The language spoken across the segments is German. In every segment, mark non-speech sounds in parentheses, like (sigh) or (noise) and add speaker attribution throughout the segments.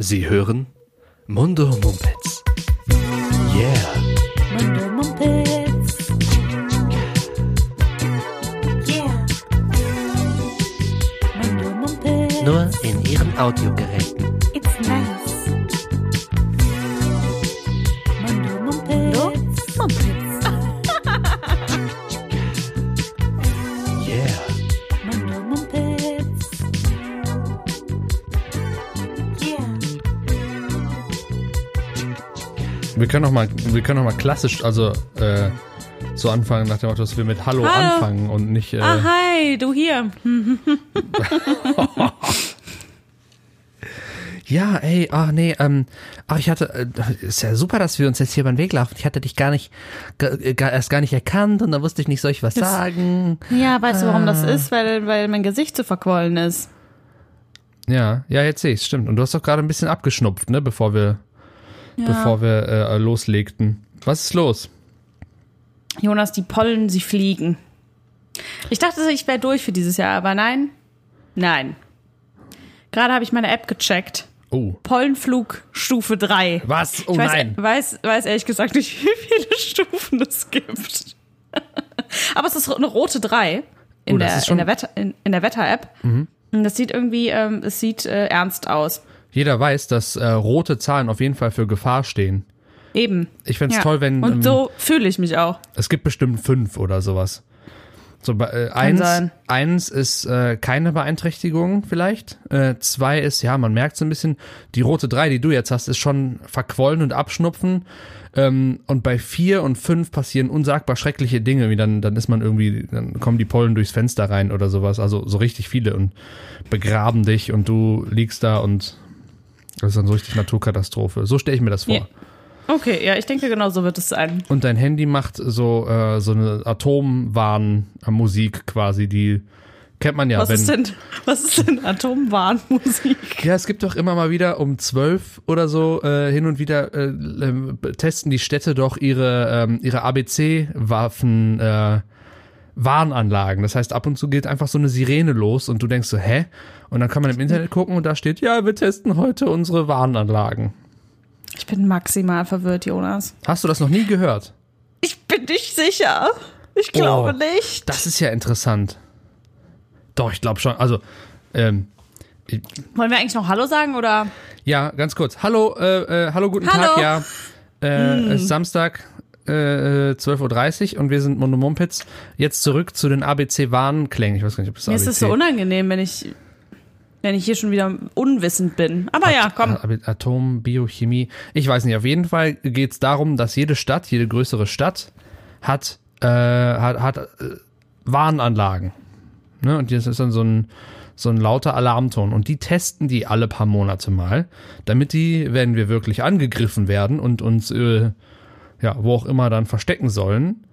Speaker 1: Sie hören Mundo Mumpets. Yeah.
Speaker 2: Mundo Mumpets. Yeah. Mundo Mumpets.
Speaker 1: Nur in Ihren Audiogeräten.
Speaker 3: Wir können noch mal, wir können noch mal klassisch, also äh, so anfangen nach dem Motto, dass wir mit Hallo,
Speaker 4: Hallo.
Speaker 3: anfangen und nicht. Äh,
Speaker 4: Ah, hi, du hier. (laughs)
Speaker 1: Ja, ey, ach nee, ähm, ach ich hatte, äh, ist ja super, dass wir uns jetzt hier beim Weg laufen. Ich hatte dich gar nicht, gar, gar, erst gar nicht erkannt und da wusste ich nicht, soll ich was
Speaker 4: Das-
Speaker 1: sagen?
Speaker 4: Ja, weißt du, warum das ist? Weil, weil mein Gesicht so verquollen ist.
Speaker 3: ja, ja, jetzt sehe ich stimmt. Und du hast doch gerade ein bisschen abgeschnupft, ne, bevor wir, bevor wir äh, loslegten. Was ist los?
Speaker 4: Jonas, die Pollen, sie fliegen. Ich dachte, ich wäre durch für dieses Jahr, aber nein. Nein. Gerade habe ich meine App gecheckt.
Speaker 3: Oh,
Speaker 4: Pollenflug Stufe 3.
Speaker 3: was? Oh
Speaker 4: ich weiß,
Speaker 3: nein.
Speaker 4: Weiß, weiß ehrlich gesagt nicht, (laughs) wie viele Stufen es gibt. Aber es ist eine rote 3 in,
Speaker 3: Oh,
Speaker 4: der,
Speaker 3: Mhm.
Speaker 4: in der Wetter, in, in der Wetter-App. Und das sieht irgendwie, ähm, es sieht äh, ernst aus.
Speaker 3: Jeder weiß, dass äh, rote Zahlen auf jeden Fall für Gefahr stehen.
Speaker 4: Eben.
Speaker 3: Ich fänd's
Speaker 4: Ja.
Speaker 3: toll, wenn ähm,
Speaker 4: Und so fühle ich mich auch.
Speaker 3: es gibt bestimmt fünf oder sowas. So, äh, eins,
Speaker 4: sein.
Speaker 3: eins ist äh, keine Beeinträchtigung vielleicht. Äh, zwei ist, ja, man merkt so ein bisschen, die rote drei, die du jetzt hast, ist schon verquollen und abschnupfen. Ähm, und bei vier und fünf passieren unsagbar schreckliche Dinge, wie dann, dann ist man irgendwie, dann kommen die Pollen durchs Fenster rein oder sowas. Also so richtig viele und begraben dich und du liegst da und das ist dann so richtig Naturkatastrophe. So stelle ich mir das vor.
Speaker 4: Ja. Okay, ja, ich denke, genau so wird es sein.
Speaker 3: Und dein Handy macht so, äh, so eine Atomwarnmusik quasi, die kennt man ja.
Speaker 4: Was
Speaker 3: wenn,
Speaker 4: ist denn, was ist denn Atomwarnmusik?
Speaker 3: Ja, es gibt doch immer mal wieder um zwölf oder so äh, hin und wieder äh, äh, testen die Städte doch ihre, ähm, ihre ABC-Waffen äh, Warnanlagen. Das heißt, ab und zu geht einfach so eine Sirene los und du denkst so, hä? Und dann kann man im Internet gucken und da steht, ja, wir testen heute unsere Warnanlagen.
Speaker 4: Ich bin maximal verwirrt, Jonas.
Speaker 3: Hast du das noch nie gehört?
Speaker 4: Ich bin nicht sicher. Ich glaube
Speaker 3: Oh,
Speaker 4: nicht.
Speaker 3: Das ist ja interessant. Doch, ich glaube schon. Also, ähm,
Speaker 4: Wollen wir eigentlich noch Hallo sagen oder?
Speaker 3: Ja, ganz kurz. Hallo, äh, äh, hallo, guten
Speaker 4: Hallo.
Speaker 3: Tag, ja. Äh, Es ist Samstag, äh, äh, 12.30 Uhr und wir sind Mono Mumpitz. Jetzt zurück zu den ABC-Warnklängen. Ich weiß gar nicht, ob das
Speaker 4: Mir
Speaker 3: ABC
Speaker 4: ist es so unangenehm, wenn ich, wenn ich hier schon wieder unwissend bin. Aber ja, komm.
Speaker 3: At- Atom, Biochemie. Ich weiß nicht. Auf jeden Fall geht es darum, dass jede Stadt, jede größere Stadt hat, äh, hat, hat äh, Warnanlagen. Ne? Und das ist dann so ein, so ein lauter Alarmton. Und die testen die alle paar Monate mal, damit die, wenn wir wirklich angegriffen werden und uns, äh, ja, wo auch immer dann verstecken sollen,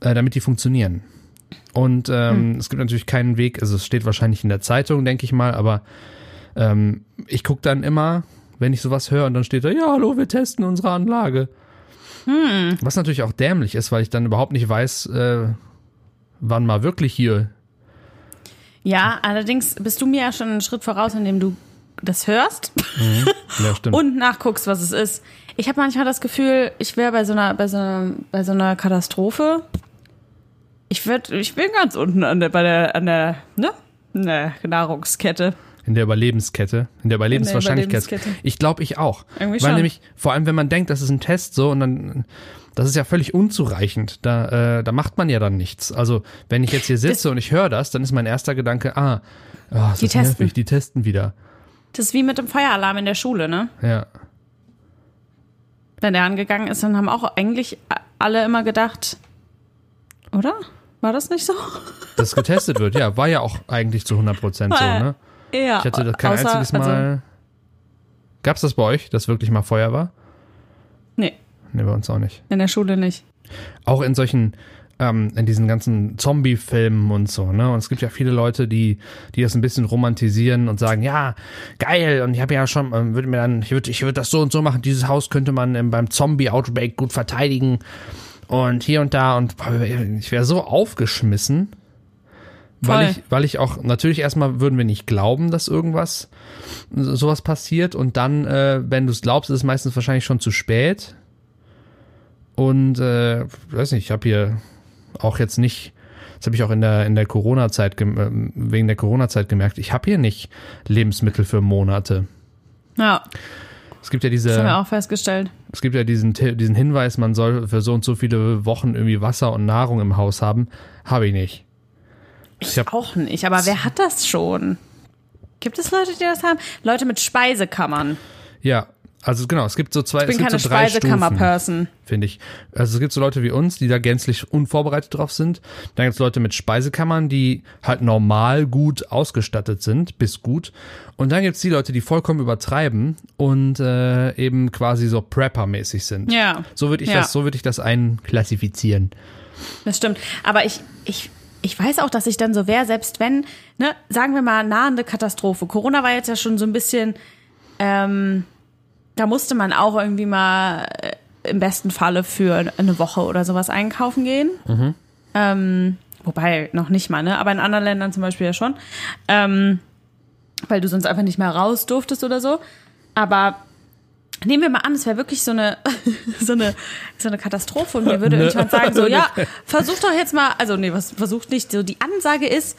Speaker 3: äh, damit die funktionieren. Und ähm, es gibt natürlich keinen Weg, also es steht wahrscheinlich in der Zeitung, denke ich mal, aber ähm, ich gucke dann immer, wenn ich sowas höre und dann steht da, ja, hallo, wir testen unsere Anlage. Was natürlich auch dämlich ist, weil ich dann überhaupt nicht weiß, äh, wann mal wirklich hier.
Speaker 4: Ja, allerdings bist du mir ja schon einen Schritt voraus, indem du das hörst
Speaker 3: Ja, stimmt. (laughs)
Speaker 4: und nachguckst, was es ist. Ich habe manchmal das Gefühl, ich wäre bei so einer, bei so einer, bei so einer Katastrophe. Ich würde, ich bin ganz unten an der, bei der, an der, ne, der Nahrungskette.
Speaker 3: In der Überlebenskette, in der Überlebenswahrscheinlichkeit. Ich glaube, ich auch.
Speaker 4: Irgendwie
Speaker 3: Weil
Speaker 4: schon.
Speaker 3: nämlich, vor allem, wenn man denkt, das ist ein Test so und dann, das ist ja völlig unzureichend. Da, äh, da macht man ja dann nichts. Also, wenn ich jetzt hier sitze und ich höre das, dann ist mein erster Gedanke, ah, oh, ist
Speaker 4: Die
Speaker 3: das
Speaker 4: testen.
Speaker 3: nervig, die testen wieder.
Speaker 4: Das ist wie mit dem Feueralarm in der Schule, ne?
Speaker 3: Ja.
Speaker 4: Wenn der angegangen ist, dann haben auch eigentlich alle immer gedacht, oder? War das nicht so? (laughs)
Speaker 3: Dass getestet wird, ja, war ja auch eigentlich zu 100 Prozent so, ne?
Speaker 4: Ja.
Speaker 3: Ich hatte das kein
Speaker 4: außer-
Speaker 3: einziges
Speaker 4: Also,
Speaker 3: Mal. Gab's das bei euch, dass wirklich mal Feuer war?
Speaker 4: nee,
Speaker 3: Nee, bei uns auch nicht.
Speaker 4: in der Schule nicht.
Speaker 3: Auch in solchen, ähm, in diesen ganzen Zombie-Filmen und so, ne? Und es gibt ja viele Leute, die, die das ein bisschen romantisieren und sagen, ja, geil, und ich habe ja schon, ähm, würde mir dann, ich würde ich würd das so und so machen, dieses Haus könnte man ähm, beim Zombie-Outbreak gut verteidigen und hier und da und boah, ich wäre so aufgeschmissen, Weil
Speaker 4: Voll.
Speaker 3: ich, weil ich auch, natürlich erstmal würden wir nicht glauben, dass irgendwas, so- sowas passiert und dann, äh, wenn du es glaubst, ist es meistens wahrscheinlich schon zu spät. Und, äh, weiß nicht, ich habe hier auch jetzt nicht, das habe ich auch in der, in der Corona-Zeit, ähm, wegen der Corona-Zeit gemerkt, ich habe hier nicht Lebensmittel für Monate.
Speaker 4: Ja,
Speaker 3: Es gibt ja
Speaker 4: das haben wir
Speaker 3: diese,
Speaker 4: auch festgestellt.
Speaker 3: es gibt ja diesen, diesen Hinweis, man soll für so und so viele Wochen irgendwie Wasser und Nahrung im Haus haben. Habe ich nicht.
Speaker 4: Ich,
Speaker 3: Ich
Speaker 4: auch nicht, aber wer hat das schon? Gibt es Leute, die das haben? Leute mit Speisekammern.
Speaker 3: Ja, also genau, es gibt so zwei,
Speaker 4: Ich bin
Speaker 3: es gibt
Speaker 4: keine
Speaker 3: so drei
Speaker 4: Speisekammer-Person.
Speaker 3: finde ich. Also es gibt so Leute wie uns, die da gänzlich unvorbereitet drauf sind. Dann gibt es Leute mit Speisekammern, die halt normal gut ausgestattet sind, bis gut. Und dann gibt es die Leute, die vollkommen übertreiben und äh, eben quasi so Prepper-mäßig sind.
Speaker 4: Ja.
Speaker 3: So würde ich
Speaker 4: Ja.
Speaker 3: das, so würde ich das einklassifizieren.
Speaker 4: Das stimmt. Aber ich, ich, ich weiß auch, dass ich dann so wäre, selbst wenn, ne, sagen wir mal, nahende Katastrophe. Corona war jetzt ja schon so ein bisschen, ähm, da musste man auch irgendwie mal äh, im besten Falle für eine Woche oder sowas einkaufen gehen. Ähm, wobei noch nicht mal, ne? Aber in anderen Ländern zum Beispiel ja schon. Ähm, weil du sonst einfach nicht mehr raus durftest oder so. Aber nehmen wir mal an, es wäre wirklich so eine, (laughs) so eine, so eine Katastrophe und mir würde (laughs)
Speaker 3: Ne.
Speaker 4: irgendjemand sagen, so, ja, versucht doch jetzt mal, also nee, was versucht nicht, so die Ansage ist,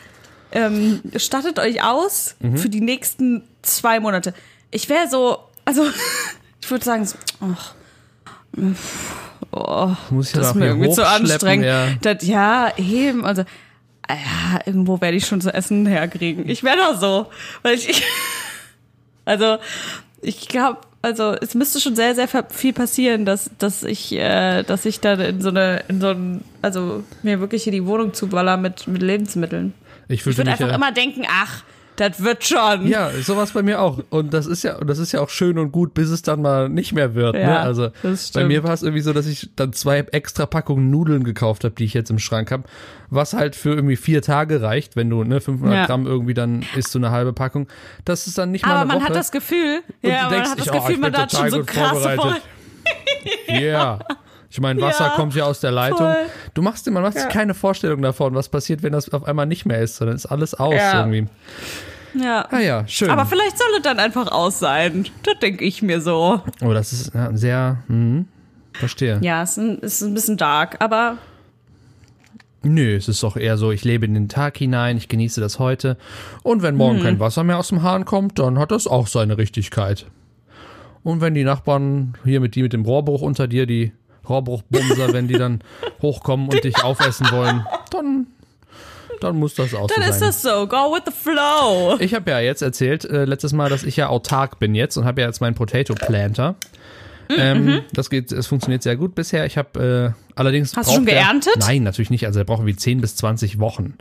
Speaker 4: ähm, stattet euch aus
Speaker 3: Mhm.
Speaker 4: für die nächsten zwei Monate. Ich wäre so, also (laughs) ich würde sagen, so, ach, oh,
Speaker 3: Muss ich
Speaker 4: das ist mir irgendwie zu anstrengend.
Speaker 3: ja.
Speaker 4: Das, ja, eben, also ja, irgendwo werde ich schon zu essen herkriegen. Ich wäre doch so, weil ich, (laughs) also ich glaube, also es müsste schon sehr, sehr viel passieren, dass, dass ich, äh, dass ich dann in so eine, in so ein, also mir wirklich hier die Wohnung zuballer mit, mit Lebensmitteln.
Speaker 3: Ich
Speaker 4: Ich
Speaker 3: würde mich
Speaker 4: einfach
Speaker 3: ja,
Speaker 4: immer denken, ach, das wird schon.
Speaker 3: Ja, sowas bei mir auch. Und das ist ja, und das ist ja auch schön und gut, bis es dann mal nicht mehr wird. ne?
Speaker 4: Ja,
Speaker 3: Also
Speaker 4: das
Speaker 3: bei mir war es irgendwie so, dass ich dann zwei extra Packungen Nudeln gekauft habe, die ich jetzt im Schrank habe, was halt für irgendwie vier Tage reicht, wenn du ne 500
Speaker 4: Ja.
Speaker 3: Gramm irgendwie dann isst du eine halbe Packung. Das ist dann nicht mal
Speaker 4: Aber man
Speaker 3: Woche.
Speaker 4: hat das Gefühl, ja, man
Speaker 3: denkst
Speaker 4: hat das
Speaker 3: dich, oh,
Speaker 4: Gefühl,
Speaker 3: ich
Speaker 4: man hat schon so
Speaker 3: vorbereitet. (laughs) Ja. Ich meine, Wasser
Speaker 4: Ja,
Speaker 3: kommt ja aus der Leitung.
Speaker 4: voll.
Speaker 3: Du machst dir, man macht sich keine Vorstellung davon, was passiert, wenn das auf einmal nicht mehr ist, sondern ist alles aus
Speaker 4: Ja.
Speaker 3: irgendwie.
Speaker 4: Ja.
Speaker 3: Ah ja, schön.
Speaker 4: Aber vielleicht soll es dann einfach aus sein. Das denke ich mir so.
Speaker 3: oh, das ist ja, sehr, hm, verstehe.
Speaker 4: Ja, es ist ein, ist ein bisschen dark, aber
Speaker 3: Nö, es ist doch eher so, ich lebe in den Tag hinein, ich genieße das heute. Und wenn morgen
Speaker 4: Hm.
Speaker 3: kein Wasser mehr aus dem Hahn kommt, dann hat das auch seine Richtigkeit. Und wenn die Nachbarn hier mit die mit dem Rohrbruch unter dir, die Rohrbruchbumser, wenn die dann hochkommen und dich aufessen wollen, dann, dann muss das auch
Speaker 4: dann
Speaker 3: so
Speaker 4: ist
Speaker 3: sein.
Speaker 4: das so. Go with the flow.
Speaker 3: Ich habe ja jetzt erzählt, äh, letztes Mal, dass ich ja autark bin jetzt und habe ja jetzt meinen Potato Planter.
Speaker 4: Mhm.
Speaker 3: Ähm, das geht, es funktioniert sehr gut bisher. Ich habe äh, allerdings.
Speaker 4: Hast du schon
Speaker 3: braucht der-
Speaker 4: geerntet?
Speaker 3: Nein, natürlich nicht. Also er braucht wie 10 bis 20 Wochen.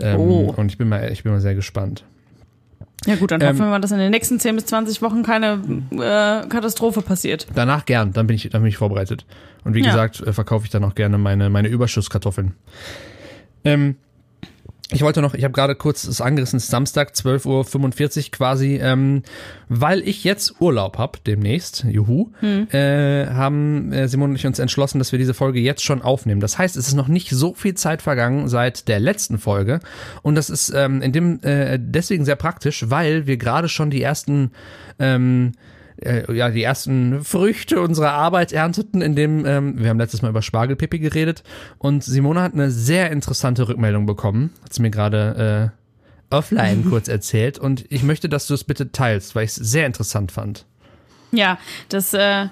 Speaker 3: Ähm,
Speaker 4: Oh.
Speaker 3: Und ich bin mal, ich bin mal sehr gespannt.
Speaker 4: Ja gut, dann
Speaker 3: Ähm,
Speaker 4: hoffen wir mal, dass in den nächsten 10 bis 20 Wochen keine äh, Katastrophe passiert.
Speaker 3: Danach gern, dann bin ich, dann bin ich vorbereitet. Und wie
Speaker 4: Ja.
Speaker 3: gesagt, äh, verkaufe ich dann auch gerne meine, meine Überschusskartoffeln. Ähm, ich wollte noch, ich habe gerade kurz angerissen, es ist Samstag, 12.45 Uhr quasi, ähm, weil ich jetzt Urlaub hab demnächst, juhu, äh, haben äh, Simon und ich uns entschlossen, dass wir diese Folge jetzt schon aufnehmen. Das heißt, es ist noch nicht so viel Zeit vergangen seit der letzten Folge und das ist ähm, in dem äh, deswegen sehr praktisch, weil wir gerade schon die ersten ähm, äh, ja, die ersten Früchte unserer Arbeit ernteten, indem ähm, wir haben letztes Mal über Spargelpipi geredet und Simone hat eine sehr interessante Rückmeldung bekommen, hat sie mir gerade äh, offline (laughs) kurz erzählt und ich möchte, dass du es bitte teilst, weil ich es sehr interessant fand.
Speaker 4: Ja, das, äh,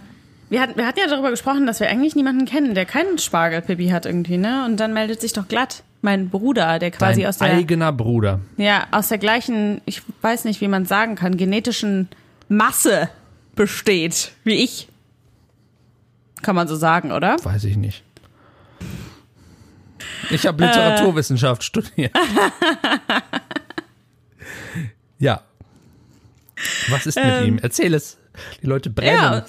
Speaker 4: wir hatten, wir hatten ja darüber gesprochen, dass wir eigentlich niemanden kennen, der keinen Spargelpipi hat irgendwie, ne? Und dann meldet sich doch glatt mein Bruder, der quasi
Speaker 3: Dein
Speaker 4: aus der,
Speaker 3: eigener Bruder.
Speaker 4: ja, aus der gleichen, ich weiß nicht, wie man sagen kann, genetischen Masse besteht, wie ich. Kann man so sagen, oder?
Speaker 3: Weiß ich nicht. Ich habe Literaturwissenschaft studiert. (laughs) ja. Was ist mit ihm? Erzähl es. Die Leute brennen.
Speaker 4: Ja,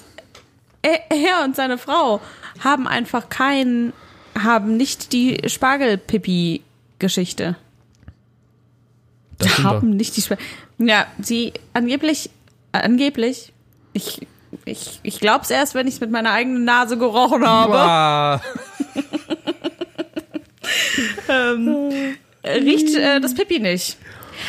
Speaker 4: er, er und seine Frau haben einfach kein, haben nicht die Spargelpipi-Geschichte.
Speaker 3: sind doch,
Speaker 4: haben nicht die Spargel. Ja, sie angeblich, angeblich, ich, ich, ich glaub's erst, wenn ich mit meiner eigenen Nase gerochen habe.
Speaker 3: Boah. (laughs) (laughs)
Speaker 4: äh, riecht äh, das Pipi nicht.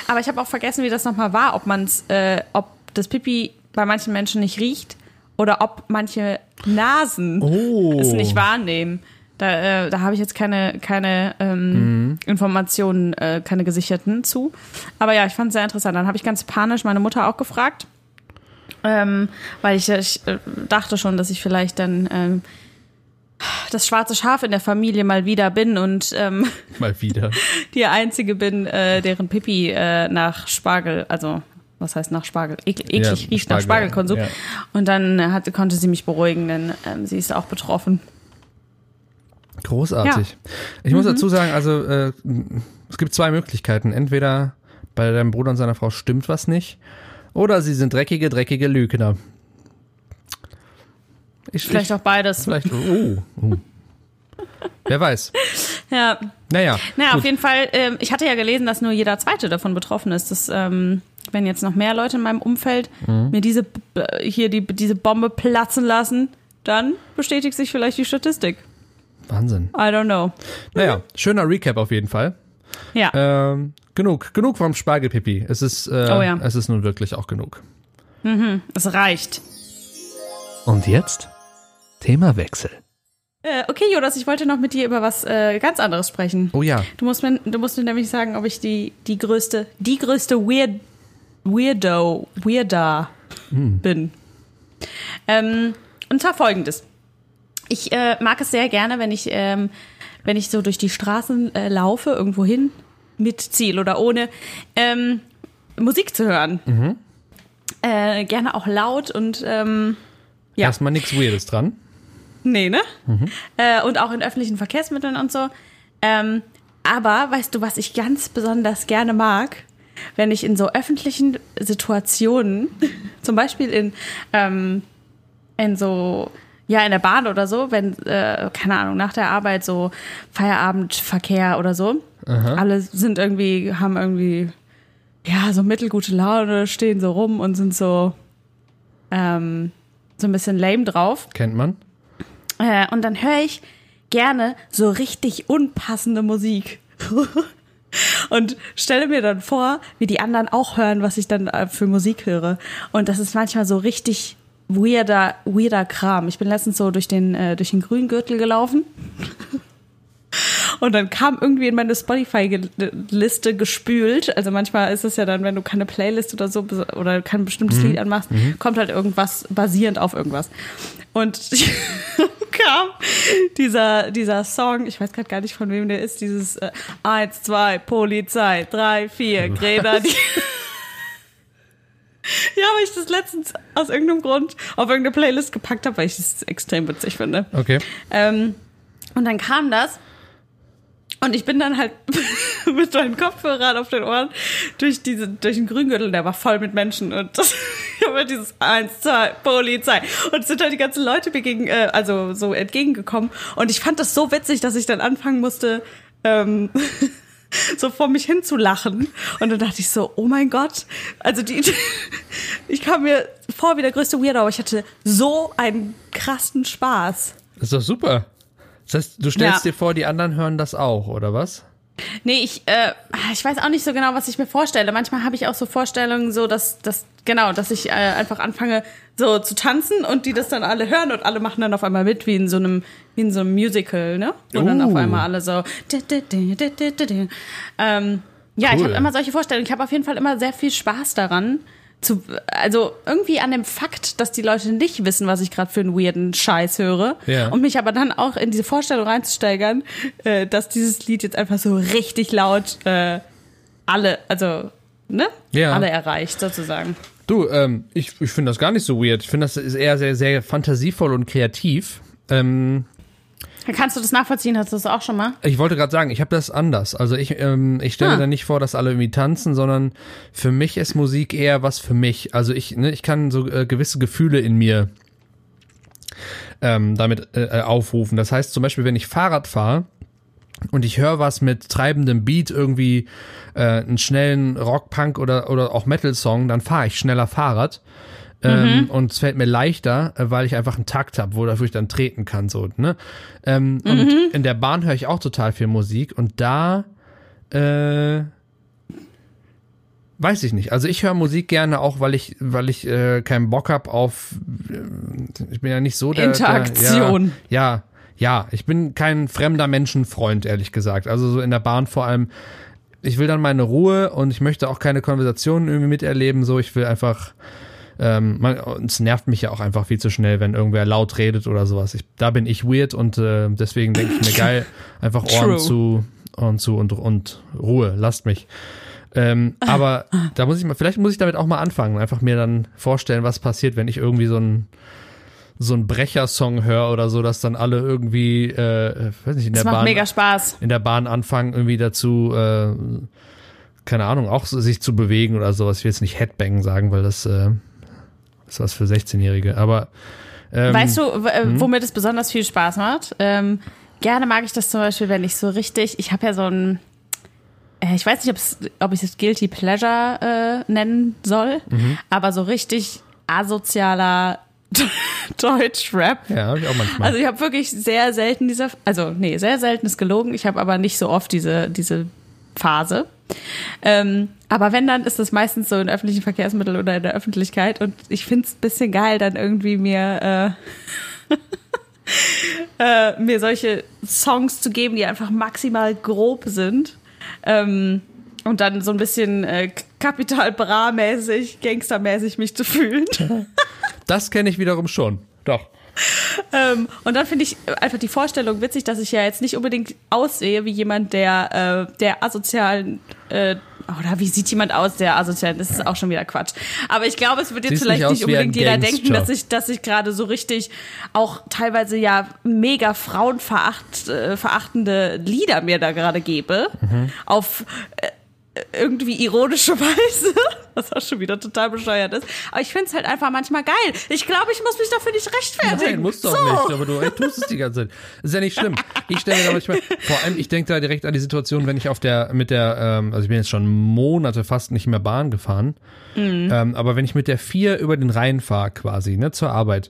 Speaker 4: Aber ich habe auch vergessen, wie das nochmal war, ob man's, äh, ob das Pipi bei manchen Menschen nicht riecht oder ob manche Nasen
Speaker 3: Oh.
Speaker 4: es nicht wahrnehmen. Da, äh, da habe ich jetzt keine, keine ähm, Informationen, äh, keine gesicherten zu. Aber ja, ich fand es sehr interessant. Dann habe ich ganz panisch meine Mutter auch gefragt, ähm, weil ich, ich äh, dachte schon, dass ich vielleicht dann ähm, das schwarze Schaf in der Familie mal wieder bin und ähm, (laughs)
Speaker 3: Mal wieder. (laughs)
Speaker 4: die einzige bin, äh, deren Pipi äh, nach Spargel, also was heißt nach Spargel? Eklig, eklig
Speaker 3: Ja,
Speaker 4: riecht nach
Speaker 3: Spargel,
Speaker 4: Spargelkonsum.
Speaker 3: ja.
Speaker 4: Und dann äh, hat, konnte sie mich beruhigen, denn ähm, sie ist auch betroffen.
Speaker 3: Großartig. Ich muss dazu sagen, also äh, es gibt zwei Möglichkeiten. Entweder bei deinem Bruder und seiner Frau stimmt was nicht, oder sie sind dreckige, dreckige Lügner. Ich,
Speaker 4: Vielleicht
Speaker 3: ich,
Speaker 4: auch beides.
Speaker 3: Vielleicht. Oh, oh. Wer weiß. (laughs)
Speaker 4: Ja,
Speaker 3: Naja.
Speaker 4: naja,
Speaker 3: gut.
Speaker 4: auf jeden Fall. Ähm, ich hatte ja gelesen, dass nur jeder Zweite davon betroffen ist. Dass, ähm, wenn jetzt noch mehr Leute in meinem Umfeld
Speaker 3: Mhm.
Speaker 4: mir diese B- hier die, diese Bombe platzen lassen, dann bestätigt sich vielleicht die Statistik.
Speaker 3: Wahnsinn.
Speaker 4: I don't know.
Speaker 3: Naja, schöner Recap auf jeden Fall.
Speaker 4: Ja.
Speaker 3: Ähm, genug, genug vom Spargelpipi. Es ist, äh,
Speaker 4: Oh ja.
Speaker 3: es ist nun wirklich auch genug.
Speaker 4: Es reicht.
Speaker 1: Und jetzt? Themawechsel.
Speaker 4: Äh, okay, Jonas, ich wollte noch mit dir über was äh, ganz anderes sprechen.
Speaker 3: Oh ja.
Speaker 4: Du musst mir, du musst mir nämlich sagen, ob ich die, die größte, die größte Weird, Weirdo, Weirda bin. Ähm, und zwar folgendes. Ich äh, mag es sehr gerne, wenn ich, ähm, wenn ich so durch die Straßen äh, laufe, irgendwo hin, mit Ziel oder ohne, ähm, Musik zu hören. Äh, gerne auch laut und ähm, Ja.
Speaker 3: Erstmal nichts Weirdes dran.
Speaker 4: Nee, ne? Äh, und auch in öffentlichen Verkehrsmitteln und so. Ähm, aber weißt du, was ich ganz besonders gerne mag? Wenn ich in so öffentlichen Situationen, (laughs) zum Beispiel in, ähm, in so, ja, in der Bahn oder so, wenn, äh, keine Ahnung, nach der Arbeit so Feierabendverkehr oder so, alle sind irgendwie, haben irgendwie, ja, so mittelgute Laune, stehen so rum und sind so, ähm, so ein bisschen lame drauf.
Speaker 3: Kennt man.
Speaker 4: Äh, und dann höre ich gerne so richtig unpassende Musik. (laughs) und stelle mir dann vor, wie die anderen auch hören, was ich dann äh, für Musik höre. Und das ist manchmal so richtig weirder, weirder Kram. Ich bin letztens so durch den, äh, durch den Grüngürtel gelaufen. Und dann kam irgendwie in meine Spotify-Liste gespült. Also manchmal ist es ja dann, wenn du keine Playlist oder so oder kein bestimmtes Lied anmachst, kommt halt irgendwas basierend auf irgendwas. Und (laughs) kam dieser, dieser Song, ich weiß gerade gar nicht von wem der ist, dieses äh, 1, 2, Polizei, 3, 4, Grenadier. (laughs) Ja, weil ich das letztens aus irgendeinem Grund auf irgendeine Playlist gepackt habe, weil ich das extrem witzig finde.
Speaker 3: Okay.
Speaker 4: Ähm, und dann kam das. Und ich bin dann halt (laughs) mit meinen Kopfhörern auf den Ohren durch, diese, durch den Grüngürtel, der war voll mit Menschen. Und das, (laughs) habe halt dieses Eins, zwei, Polizei. Und es sind halt die ganzen Leute mir gegen, äh, also so entgegengekommen. Und ich fand das so witzig, dass ich dann anfangen musste, ähm, so vor mich hin zu lachen. Und dann dachte ich so, oh mein Gott. Also die, (laughs) ich kam mir vor wie der größte Weirdo, aber ich hatte so einen krassen Spaß.
Speaker 3: Das ist doch super. Das heißt, du stellst
Speaker 4: Ja.
Speaker 3: dir vor, die anderen hören das auch, oder was?
Speaker 4: Nee, ich, äh, ich weiß auch nicht so genau, was ich mir vorstelle. Manchmal habe ich auch so Vorstellungen, so dass, dass genau, dass ich äh, einfach anfange, so zu tanzen und die das dann alle hören und alle machen dann auf einmal mit, wie in so einem, wie in so einem Musical, ne? Und dann
Speaker 3: Uh.
Speaker 4: auf einmal alle so. Ähm, ja, ich
Speaker 3: Cool.
Speaker 4: habe immer solche Vorstellungen. Ich habe auf jeden Fall immer sehr viel Spaß daran. Zu, also irgendwie an dem Fakt, dass die Leute nicht wissen, was ich gerade für einen weirden Scheiß höre.
Speaker 3: Ja.
Speaker 4: Und mich aber dann auch in diese Vorstellung reinzusteigern, äh, dass dieses Lied jetzt einfach so richtig laut äh, alle, also, ne?
Speaker 3: Ja.
Speaker 4: Alle erreicht, sozusagen.
Speaker 3: Du, ähm, ich, ich finde das gar nicht so weird. Ich finde, das ist eher sehr, sehr fantasievoll und kreativ. Ähm,
Speaker 4: Kannst du das nachvollziehen? Hast du das auch schon mal?
Speaker 3: ich wollte gerade sagen, ich habe das anders. Also ich, ähm, ich stelle
Speaker 4: Ah.
Speaker 3: mir da nicht vor, dass alle irgendwie tanzen, sondern für mich ist Musik eher was für mich. Also ich, ne, ich kann so äh, gewisse Gefühle in mir ähm, damit äh, äh, aufrufen. Das heißt zum Beispiel, wenn ich Fahrrad fahre und ich höre was mit treibendem Beat, irgendwie äh, einen schnellen Rock-Punk oder, oder auch Metal-Song, dann fahre ich schneller Fahrrad. Ähm, Und es fällt mir leichter, äh, weil ich einfach einen Takt habe, wo dafür ich dann treten kann. So, ne? ähm, Und in der Bahn höre ich auch total viel Musik und da Äh, weiß ich nicht. Also ich höre Musik gerne auch, weil ich, weil ich äh, keinen Bock hab auf. Äh, ich bin ja nicht so der
Speaker 4: Interaktion.
Speaker 3: Der, ja, ja, ja. Ich bin kein fremder Menschenfreund, ehrlich gesagt. Also so in der Bahn vor allem. Ich will dann meine Ruhe und ich möchte auch keine Konversationen irgendwie miterleben. So, ich will einfach. Ähm, man, es nervt mich ja auch einfach viel zu schnell, wenn irgendwer laut redet oder sowas. Ich, da bin ich weird und äh, deswegen denke ich mir (laughs) geil, einfach Ohren
Speaker 4: True.
Speaker 3: zu, Ohren zu und, und Ruhe, lasst mich. Ähm, aber da muss ich mal, vielleicht muss ich damit auch mal anfangen, einfach mir dann vorstellen, was passiert, wenn ich irgendwie so ein so ein Brecher-Song höre oder so, dass dann alle irgendwie, äh, weiß nicht, in
Speaker 4: Das
Speaker 3: der Bahn,
Speaker 4: mega Spaß.
Speaker 3: in der Bahn anfangen, irgendwie dazu, äh, keine Ahnung, auch so sich zu bewegen oder sowas. Ich will jetzt nicht Headbang sagen, weil das äh, ist was für 16-Jährige. Aber ähm,
Speaker 4: Weißt du, äh, womit es besonders viel Spaß macht? Ähm, gerne mag ich das zum Beispiel, wenn ich so richtig, ich habe ja so ein, äh, ich weiß nicht, ob ich es Guilty Pleasure äh, nennen soll, aber so richtig asozialer (laughs) Deutschrap.
Speaker 3: ja, hab ich auch manchmal.
Speaker 4: Also ich habe wirklich sehr selten diese, also nee, sehr selten ist gelogen. Ich habe aber nicht so oft diese diese Phase. Ähm, aber wenn dann ist es meistens so in öffentlichen Verkehrsmitteln oder in der Öffentlichkeit und ich finde es ein bisschen geil, dann irgendwie mir äh, (laughs) äh, mir solche Songs zu geben, die einfach maximal grob sind. Ähm, und dann so ein bisschen äh, Kapital Bra-mäßig, Gangstermäßig mich zu fühlen. (laughs)
Speaker 3: das kenne ich wiederum schon. Doch.
Speaker 4: Ähm, und dann finde ich einfach die Vorstellung witzig, dass ich ja jetzt nicht unbedingt aussehe wie jemand, der, äh, der asozialen, äh, oder wie sieht jemand aus, der asozial, das ist auch schon wieder Quatsch. Aber ich glaube, es wird jetzt
Speaker 3: Siehst
Speaker 4: vielleicht
Speaker 3: nicht
Speaker 4: unbedingt jeder denken, dass ich, dass ich gerade so richtig auch teilweise ja mega frauenveracht, äh, verachtende Lieder mir da gerade gebe.
Speaker 3: Mhm.
Speaker 4: Auf, äh, irgendwie ironische (laughs) Weise, was auch schon wieder total bescheuert ist. Aber ich finde es halt einfach manchmal geil. Ich glaube, ich muss mich dafür nicht rechtfertigen.
Speaker 3: Nein, musst du
Speaker 4: so.
Speaker 3: auch nicht, aber du tust es die ganze Zeit. Ist ja nicht schlimm. Ich stelle mir da manchmal, vor allem, ich denke da direkt an die Situation, wenn ich auf der, mit der, ähm, also ich bin jetzt schon Monate fast nicht mehr Bahn gefahren, ähm, aber wenn ich mit der vier über den Rhein fahre quasi, ne, zur Arbeit,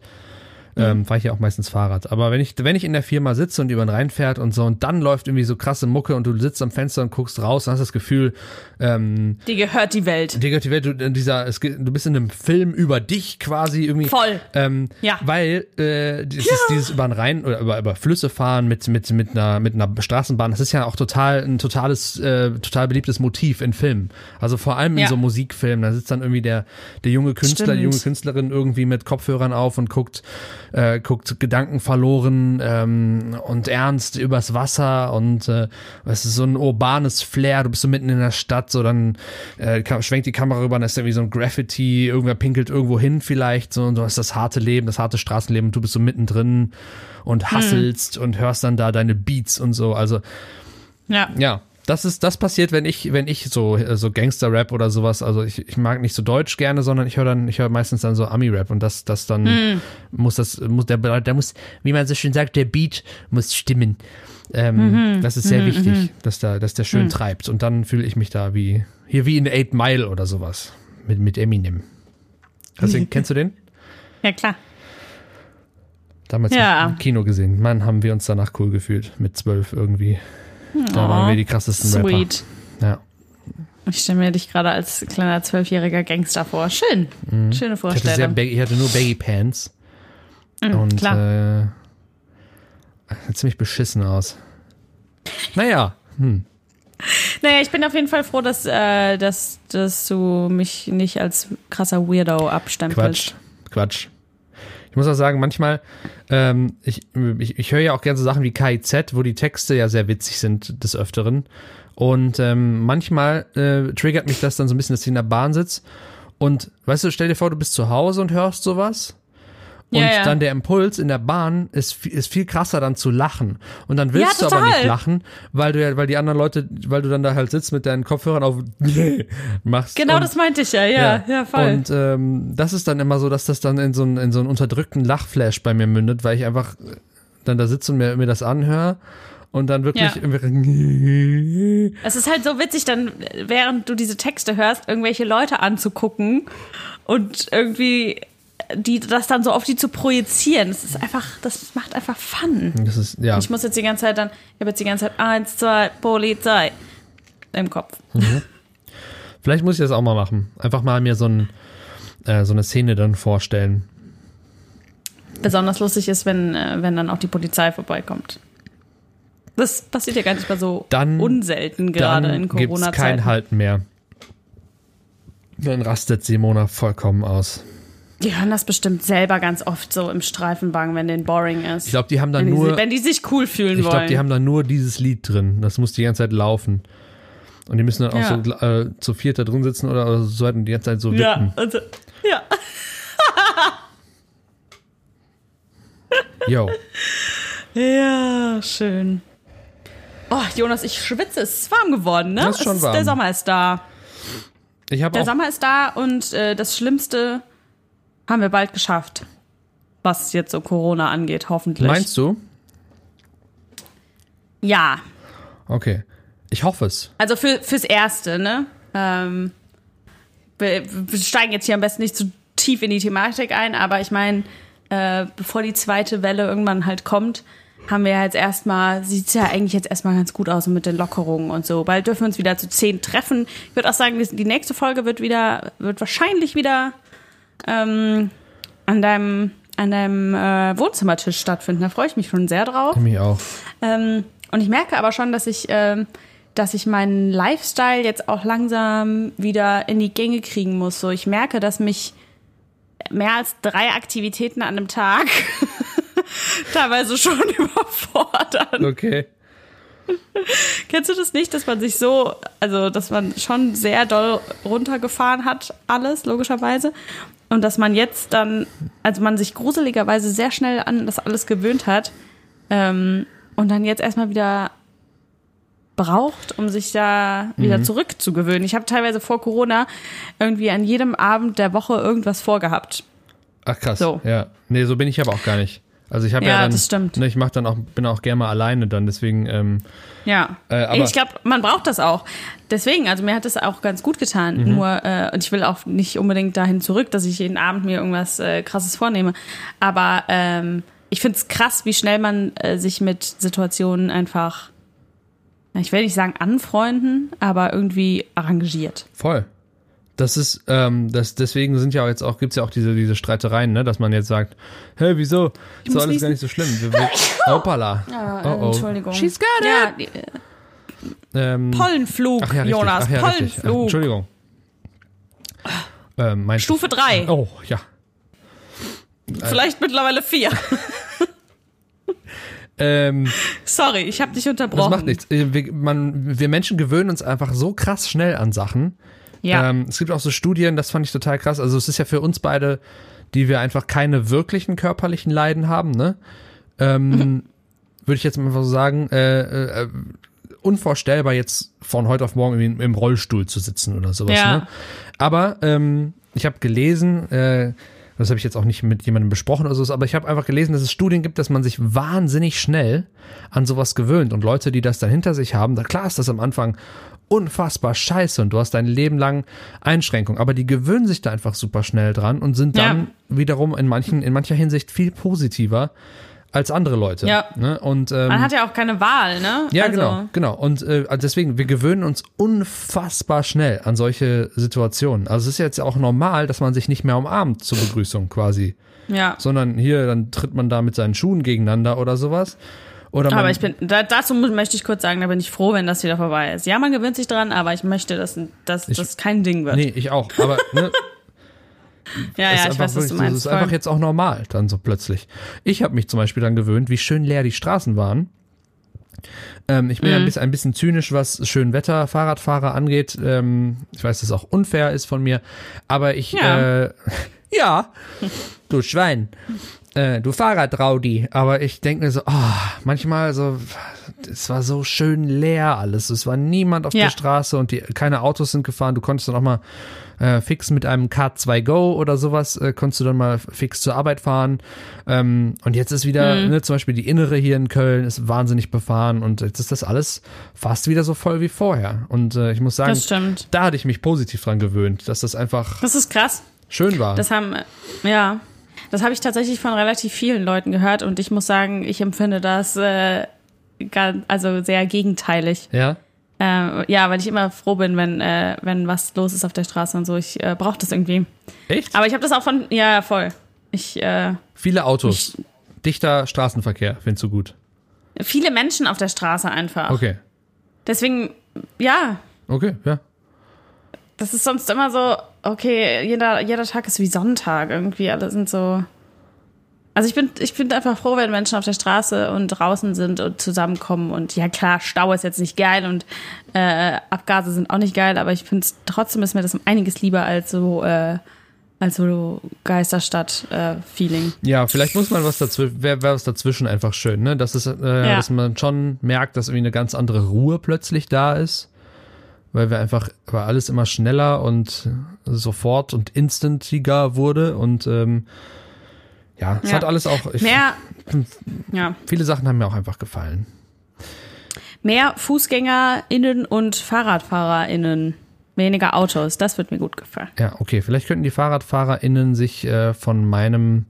Speaker 3: ähm, fahre ich ja auch meistens Fahrrad. Aber wenn ich, wenn ich in der Firma sitze und über den Rhein fährt und so und dann läuft irgendwie so krasse Mucke und du sitzt am Fenster und guckst raus und hast das Gefühl, ähm,
Speaker 4: Die gehört die Welt.
Speaker 3: dir gehört die Welt, du, in dieser, es, du bist in einem Film über dich quasi irgendwie.
Speaker 4: Voll.
Speaker 3: Ähm,
Speaker 4: Ja.
Speaker 3: Weil äh, dieses, dieses über den Rhein oder über, über Flüsse fahren mit, mit, mit, einer, mit einer Straßenbahn, das ist ja auch total ein totales, äh, total beliebtes Motiv in Filmen. Also vor allem in
Speaker 4: Ja.
Speaker 3: so Musikfilmen, da sitzt dann irgendwie der, der junge Künstler,
Speaker 4: Stimmt.
Speaker 3: die junge Künstlerin irgendwie mit Kopfhörern auf und guckt, äh, guckt Gedanken verloren ähm, und ernst übers Wasser und äh, es ist so ein urbanes Flair, du bist so mitten in der Stadt, so dann äh, schwenkt die Kamera rüber, dann ist da wie so ein Graffiti, irgendwer pinkelt irgendwo hin vielleicht, so und du hast das harte Leben, das harte Straßenleben und du bist so mittendrin und hasselst und hörst dann da deine Beats und so, also
Speaker 4: Ja.
Speaker 3: ja, das ist, das passiert, wenn ich, wenn ich so, so Gangster-Rap oder sowas, also ich, ich mag nicht so Deutsch gerne, sondern ich höre dann, ich höre meistens dann so Ami-Rap und das, das dann muss das, muss der, der muss, wie man so schön sagt, der Beat muss stimmen. Ähm, Das ist sehr wichtig, dass da, dass der schön treibt und dann fühle ich mich da wie, hier wie in Eight Mile oder sowas mit, mit Eminem. Du, (laughs) kennst du den?
Speaker 4: Ja, klar.
Speaker 3: Damals
Speaker 4: Ja.
Speaker 3: im Kino gesehen. Mann, haben wir uns danach cool gefühlt mit zwölf irgendwie. Da waren wir die krassesten
Speaker 4: Sweet.
Speaker 3: Rapper. Ja.
Speaker 4: Ich stelle mir dich gerade als kleiner zwölfjähriger Gangster vor. Schön. Schöne
Speaker 3: Mhm. Ich hatte,
Speaker 4: Vorstellung.
Speaker 3: ich hatte nur Baggy Pants. und
Speaker 4: Mhm, klar.
Speaker 3: Äh, ziemlich beschissen aus. Naja, hm.
Speaker 4: Naja, ich bin auf jeden Fall froh, dass, äh, dass, dass du mich nicht als krasser Weirdo abstempelst.
Speaker 3: Quatsch. Quatsch. Ich muss auch sagen, manchmal, ähm, ich, ich, ich höre ja auch gerne so Sachen wie KIZ, wo die Texte ja sehr witzig sind des Öfteren. Und ähm, manchmal äh, triggert mich das dann so ein bisschen, dass ich in der Bahn sitze. Und weißt du, stell dir vor, du bist zu Hause und hörst sowas. Und
Speaker 4: Ja, ja.
Speaker 3: dann der Impuls in der Bahn ist, ist viel krasser dann zu lachen. Und dann willst
Speaker 4: Ja,
Speaker 3: du aber nicht lachen, weil du ja, weil die anderen Leute, weil du dann da halt sitzt mit deinen Kopfhörern auf (laughs) machst.
Speaker 4: Genau
Speaker 3: und,
Speaker 4: das meinte ich ja, ja, ja, voll.
Speaker 3: Und ähm, das ist dann immer so, dass das dann in so, einen, in so einen unterdrückten Lachflash bei mir mündet, weil ich einfach dann da sitze und mir, mir das anhöre und dann wirklich
Speaker 4: Ja. Es ist halt so witzig, dann, während du diese Texte hörst, irgendwelche Leute anzugucken und irgendwie die, das dann so auf die zu projizieren. Das ist einfach, das macht einfach Fun.
Speaker 3: das ist ja
Speaker 4: Ich muss jetzt die ganze Zeit dann, ich habe jetzt die ganze Zeit eins, zwei, Polizei. im Kopf.
Speaker 3: Vielleicht muss ich das auch mal machen. Einfach mal mir so, ein, äh, so eine Szene dann vorstellen.
Speaker 4: Besonders lustig ist, wenn, äh, wenn dann auch die Polizei vorbeikommt. Das passiert ja gar nicht mal so
Speaker 3: Dann-
Speaker 4: unselten gerade in
Speaker 3: Dann gibt's kein
Speaker 4: Corona-Zeiten.
Speaker 3: Halt mehr. Dann rastet Simona vollkommen aus.
Speaker 4: Die hören das bestimmt selber ganz oft so im Streifenwagen, wenn denen boring ist.
Speaker 3: Ich glaube, die haben dann
Speaker 4: wenn, die,
Speaker 3: nur.
Speaker 4: wenn die sich cool fühlen
Speaker 3: Ich
Speaker 4: wollen.
Speaker 3: glaube, die haben da nur dieses Lied drin. Das muss die ganze Zeit laufen. Und die müssen dann auch
Speaker 4: Ja.
Speaker 3: so äh, zu viert da drin sitzen oder, oder so die ganze Zeit so wippen.
Speaker 4: ja, also, ja.
Speaker 3: Yo.
Speaker 4: Ja, schön. Oh, Jonas, ich schwitze. Es ist warm geworden, ne?
Speaker 3: Das ist schon warm.
Speaker 4: Der Sommer ist da.
Speaker 3: Ich habe
Speaker 4: Der
Speaker 3: auch.
Speaker 4: Sommer ist da und äh, das Schlimmste haben wir bald geschafft. Was jetzt so Corona angeht, hoffentlich.
Speaker 3: Meinst du?
Speaker 4: Ja.
Speaker 3: Okay. Ich hoffe es.
Speaker 4: Also für, fürs Erste, ne? Ähm, wir, wir steigen jetzt hier am besten nicht zu tief in die Thematik ein, aber ich meine, äh, bevor die zweite Welle irgendwann halt kommt, haben wir ja jetzt erstmal, sieht es ja eigentlich jetzt erstmal ganz gut aus mit den Lockerungen und so. Bald dürfen wir uns wieder zu zehn treffen. Ich würde auch sagen, die die nächste Folge wird wieder, wird wahrscheinlich wieder ähm, an deinem, an deinem äh, Wohnzimmertisch stattfinden. Da freue ich mich schon sehr drauf.
Speaker 3: Mich auch.
Speaker 4: Ähm, und ich merke aber schon, dass ich, ähm, dass ich meinen Lifestyle jetzt auch langsam wieder in die Gänge kriegen muss. So, ich merke, dass mich mehr als drei Aktivitäten an einem Tag (laughs) teilweise schon (laughs) überfordern.
Speaker 3: Okay.
Speaker 4: Kennst du das nicht, dass man sich so, also dass man schon sehr doll runtergefahren hat, alles, logischerweise. Und dass man jetzt dann, also man sich gruseligerweise sehr schnell an das alles gewöhnt hat. Ähm, und dann jetzt erstmal wieder braucht, um sich da wieder zurückzugewöhnen. Ich habe teilweise vor Corona irgendwie an jedem Abend der Woche irgendwas vorgehabt.
Speaker 3: Ach krass.
Speaker 4: So.
Speaker 3: Ja. Nee, so bin ich aber auch gar nicht. Also ich habe ja,
Speaker 4: Ja,
Speaker 3: dann,
Speaker 4: das stimmt.
Speaker 3: Ne, ich mach dann auch, bin auch gerne mal alleine dann, deswegen, ähm,
Speaker 4: Ja,
Speaker 3: Äh, aber-
Speaker 4: ich glaube, man braucht das auch. Deswegen, also mir hat das auch ganz gut getan.
Speaker 3: Mhm.
Speaker 4: Nur, äh, und ich will auch nicht unbedingt dahin zurück, dass ich jeden Abend mir irgendwas äh, Krasses vornehme. Aber ähm, ich finde es krass, wie schnell man äh, sich mit Situationen einfach, ich will nicht sagen anfreunden, aber irgendwie arrangiert.
Speaker 3: voll. Das ist, ähm, das, deswegen sind ja auch jetzt auch, gibt's ja auch diese, diese Streitereien, ne, dass man jetzt sagt, hä, wieso? Ist
Speaker 4: muss
Speaker 3: doch alles gar nicht so schlimm. Wir, wir, (laughs) hoppala.
Speaker 4: Äh,
Speaker 3: Oh, oh.
Speaker 4: Entschuldigung.
Speaker 3: She's got it.
Speaker 4: Ja, äh,
Speaker 3: Ähm,
Speaker 4: Pollenflug,
Speaker 3: ach ja, richtig.
Speaker 4: Jonas,
Speaker 3: ach ja, richtig. Ach,
Speaker 4: Pollenflug.
Speaker 3: Entschuldigung. Ähm, mein
Speaker 4: Stufe 3,
Speaker 3: Oh, ja.
Speaker 4: vielleicht mittlerweile 4. (laughs)
Speaker 3: Ähm,
Speaker 4: Sorry, ich habe dich
Speaker 3: das
Speaker 4: unterbrochen.
Speaker 3: macht nichts. Äh, Wir, man, wir Menschen gewöhnen uns einfach so krass schnell an Sachen.
Speaker 4: Ja.
Speaker 3: Ähm, es gibt auch so Studien, das fand ich total krass. Also es ist ja für uns beide, die wir einfach keine wirklichen körperlichen Leiden haben, ne? Ähm, Würde ich jetzt mal so sagen, äh, äh, unvorstellbar jetzt von heute auf morgen im, im Rollstuhl zu sitzen oder sowas.
Speaker 4: Ja.
Speaker 3: Ne? Aber ähm, ich habe gelesen, äh, das habe ich jetzt auch nicht mit jemandem besprochen oder so, aber ich habe einfach gelesen, dass es Studien gibt, dass man sich wahnsinnig schnell an sowas gewöhnt. Und Leute, die das dann hinter sich haben, da klar ist das am Anfang unfassbar scheiße und du hast dein Leben lang Einschränkungen, aber die gewöhnen sich da einfach super schnell dran und sind dann wiederum in manchen, in mancher Hinsicht viel positiver als andere Leute.
Speaker 4: Ja.
Speaker 3: Ne? Und ähm,
Speaker 4: Man hat ja auch keine Wahl, ne?
Speaker 3: ja,
Speaker 4: also,
Speaker 3: genau, genau. Und äh, also deswegen, wir gewöhnen uns unfassbar schnell an solche Situationen. Also es ist jetzt auch normal, dass man sich nicht mehr umarmt zur Begrüßung quasi,
Speaker 4: Ja.
Speaker 3: sondern hier, dann tritt man da mit seinen Schuhen gegeneinander oder sowas. Oder
Speaker 4: Aber ich bin, da, dazu möchte ich kurz sagen, da bin ich froh, wenn das wieder vorbei ist. Ja, man gewöhnt sich dran, aber ich möchte, dass, dass
Speaker 3: Ich-
Speaker 4: das kein Ding wird.
Speaker 3: Nee, ich auch. Aber ne, (laughs)
Speaker 4: ja, ja, ich weiß, was
Speaker 3: wirklich
Speaker 4: du
Speaker 3: so,
Speaker 4: meinst.
Speaker 3: Das ist einfach jetzt auch normal, dann so plötzlich. Ich habe mich zum Beispiel dann gewöhnt, wie schön leer die Straßen waren. Ähm, ich bin
Speaker 4: Mhm.
Speaker 3: ja ein bisschen, ein bisschen zynisch, was schön Wetter, Fahrradfahrer angeht. Ähm, ich weiß, dass es auch unfair ist von mir, aber ich,
Speaker 4: Ja.
Speaker 3: äh, (laughs) ja, du Schwein, äh, du Fahrradraudi. Aber ich denke mir so, ah, manchmal so, es war so schön leer alles. Es war niemand auf
Speaker 4: Ja.
Speaker 3: der Straße und die, keine Autos sind gefahren. Du konntest dann auch mal äh, fix mit einem K2 Go oder sowas, äh, konntest du dann mal fix zur Arbeit fahren. Ähm, und jetzt ist wieder,
Speaker 4: Mhm.
Speaker 3: ne, zum Beispiel die Innere hier in Köln ist wahnsinnig befahren und jetzt ist das alles fast wieder so voll wie vorher. Und äh, ich muss sagen, da hatte ich mich positiv dran gewöhnt, dass das einfach
Speaker 4: Das ist krass.
Speaker 3: schön war.
Speaker 4: Das haben, ja, das habe ich tatsächlich von relativ vielen Leuten gehört und ich muss sagen, ich empfinde das äh, ganz, also sehr gegenteilig.
Speaker 3: ja?
Speaker 4: Äh, ja, weil ich immer froh bin, wenn, äh, wenn was los ist auf der Straße und so. Ich äh, brauche das irgendwie.
Speaker 3: Echt?
Speaker 4: Aber ich habe das auch von, ja, voll. Ich, äh,
Speaker 3: Viele Autos. Dichter Straßenverkehr, findest du gut.
Speaker 4: viele Menschen auf der Straße einfach.
Speaker 3: Okay.
Speaker 4: Deswegen, ja,
Speaker 3: Okay, ja.
Speaker 4: das ist sonst immer so, okay, jeder, jeder Tag ist wie Sonntag irgendwie. Alle sind so. Also ich bin, ich bin einfach froh, wenn Menschen auf der Straße und draußen sind und zusammenkommen. Und ja klar, Stau ist jetzt nicht geil und äh, Abgase sind auch nicht geil, aber ich finde trotzdem ist mir das um einiges lieber als so, äh, als so Geisterstadt-Feeling.
Speaker 3: Ja, vielleicht muss man was dazwischen, wäre wär was dazwischen einfach schön, ne? Dass, es, äh, dass man schon merkt, dass irgendwie eine ganz andere Ruhe plötzlich da ist. Weil wir einfach, weil alles immer schneller und sofort und instantiger wurde und ähm, ja, es
Speaker 4: Ja.
Speaker 3: hat alles auch, ich,
Speaker 4: Mehr, (laughs) ja,
Speaker 3: viele Sachen haben mir auch einfach gefallen.
Speaker 4: mehr FußgängerInnen und FahrradfahrerInnen. Weniger Autos, das wird mir gut gefallen.
Speaker 3: Ja, okay, vielleicht könnten die FahrradfahrerInnen sich äh, von meinem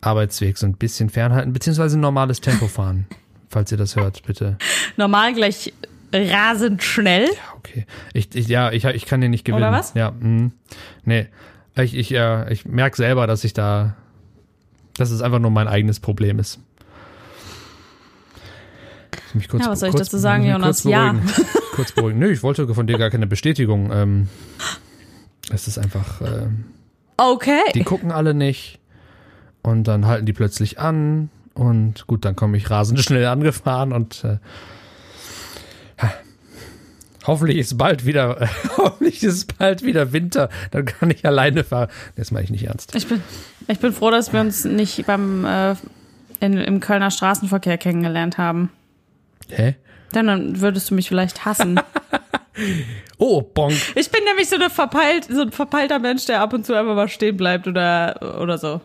Speaker 3: Arbeitsweg so ein bisschen fernhalten, beziehungsweise ein normales Tempo fahren, (laughs) falls ihr das hört, bitte.
Speaker 4: Normal gleich rasend schnell.
Speaker 3: Ja, okay. Ich, ich, ja, ich, ich kann den nicht gewinnen.
Speaker 4: Oder was?
Speaker 3: Ja, mh. nee. Ich, ich, äh, ich merke selber, dass ich da, dass es einfach nur mein eigenes Problem ist. Mich kurz,
Speaker 4: Ja, was soll ich
Speaker 3: kurz,
Speaker 4: dazu sagen, Jonas?
Speaker 3: Kurz
Speaker 4: Ja.
Speaker 3: kurz beruhigen. Nö, ich wollte von dir gar keine Bestätigung. Ähm, es ist einfach, äh,
Speaker 4: Okay.
Speaker 3: die gucken alle nicht und dann halten die plötzlich an und gut, dann komme ich rasend schnell angefahren und äh. Hoffentlich ist bald wieder, (laughs) hoffentlich ist bald wieder Winter, dann kann ich alleine fahren. Das meine ich nicht ernst.
Speaker 4: Ich bin, ich bin froh, dass wir uns nicht beim äh, in, im Kölner Straßenverkehr kennengelernt haben.
Speaker 3: Hä?
Speaker 4: Denn dann würdest du mich vielleicht hassen. (laughs)
Speaker 3: Oh, bonk.
Speaker 4: ich bin nämlich so, eine verpeilt, so ein verpeilter Mensch, der ab und zu einfach mal stehen bleibt oder, oder so.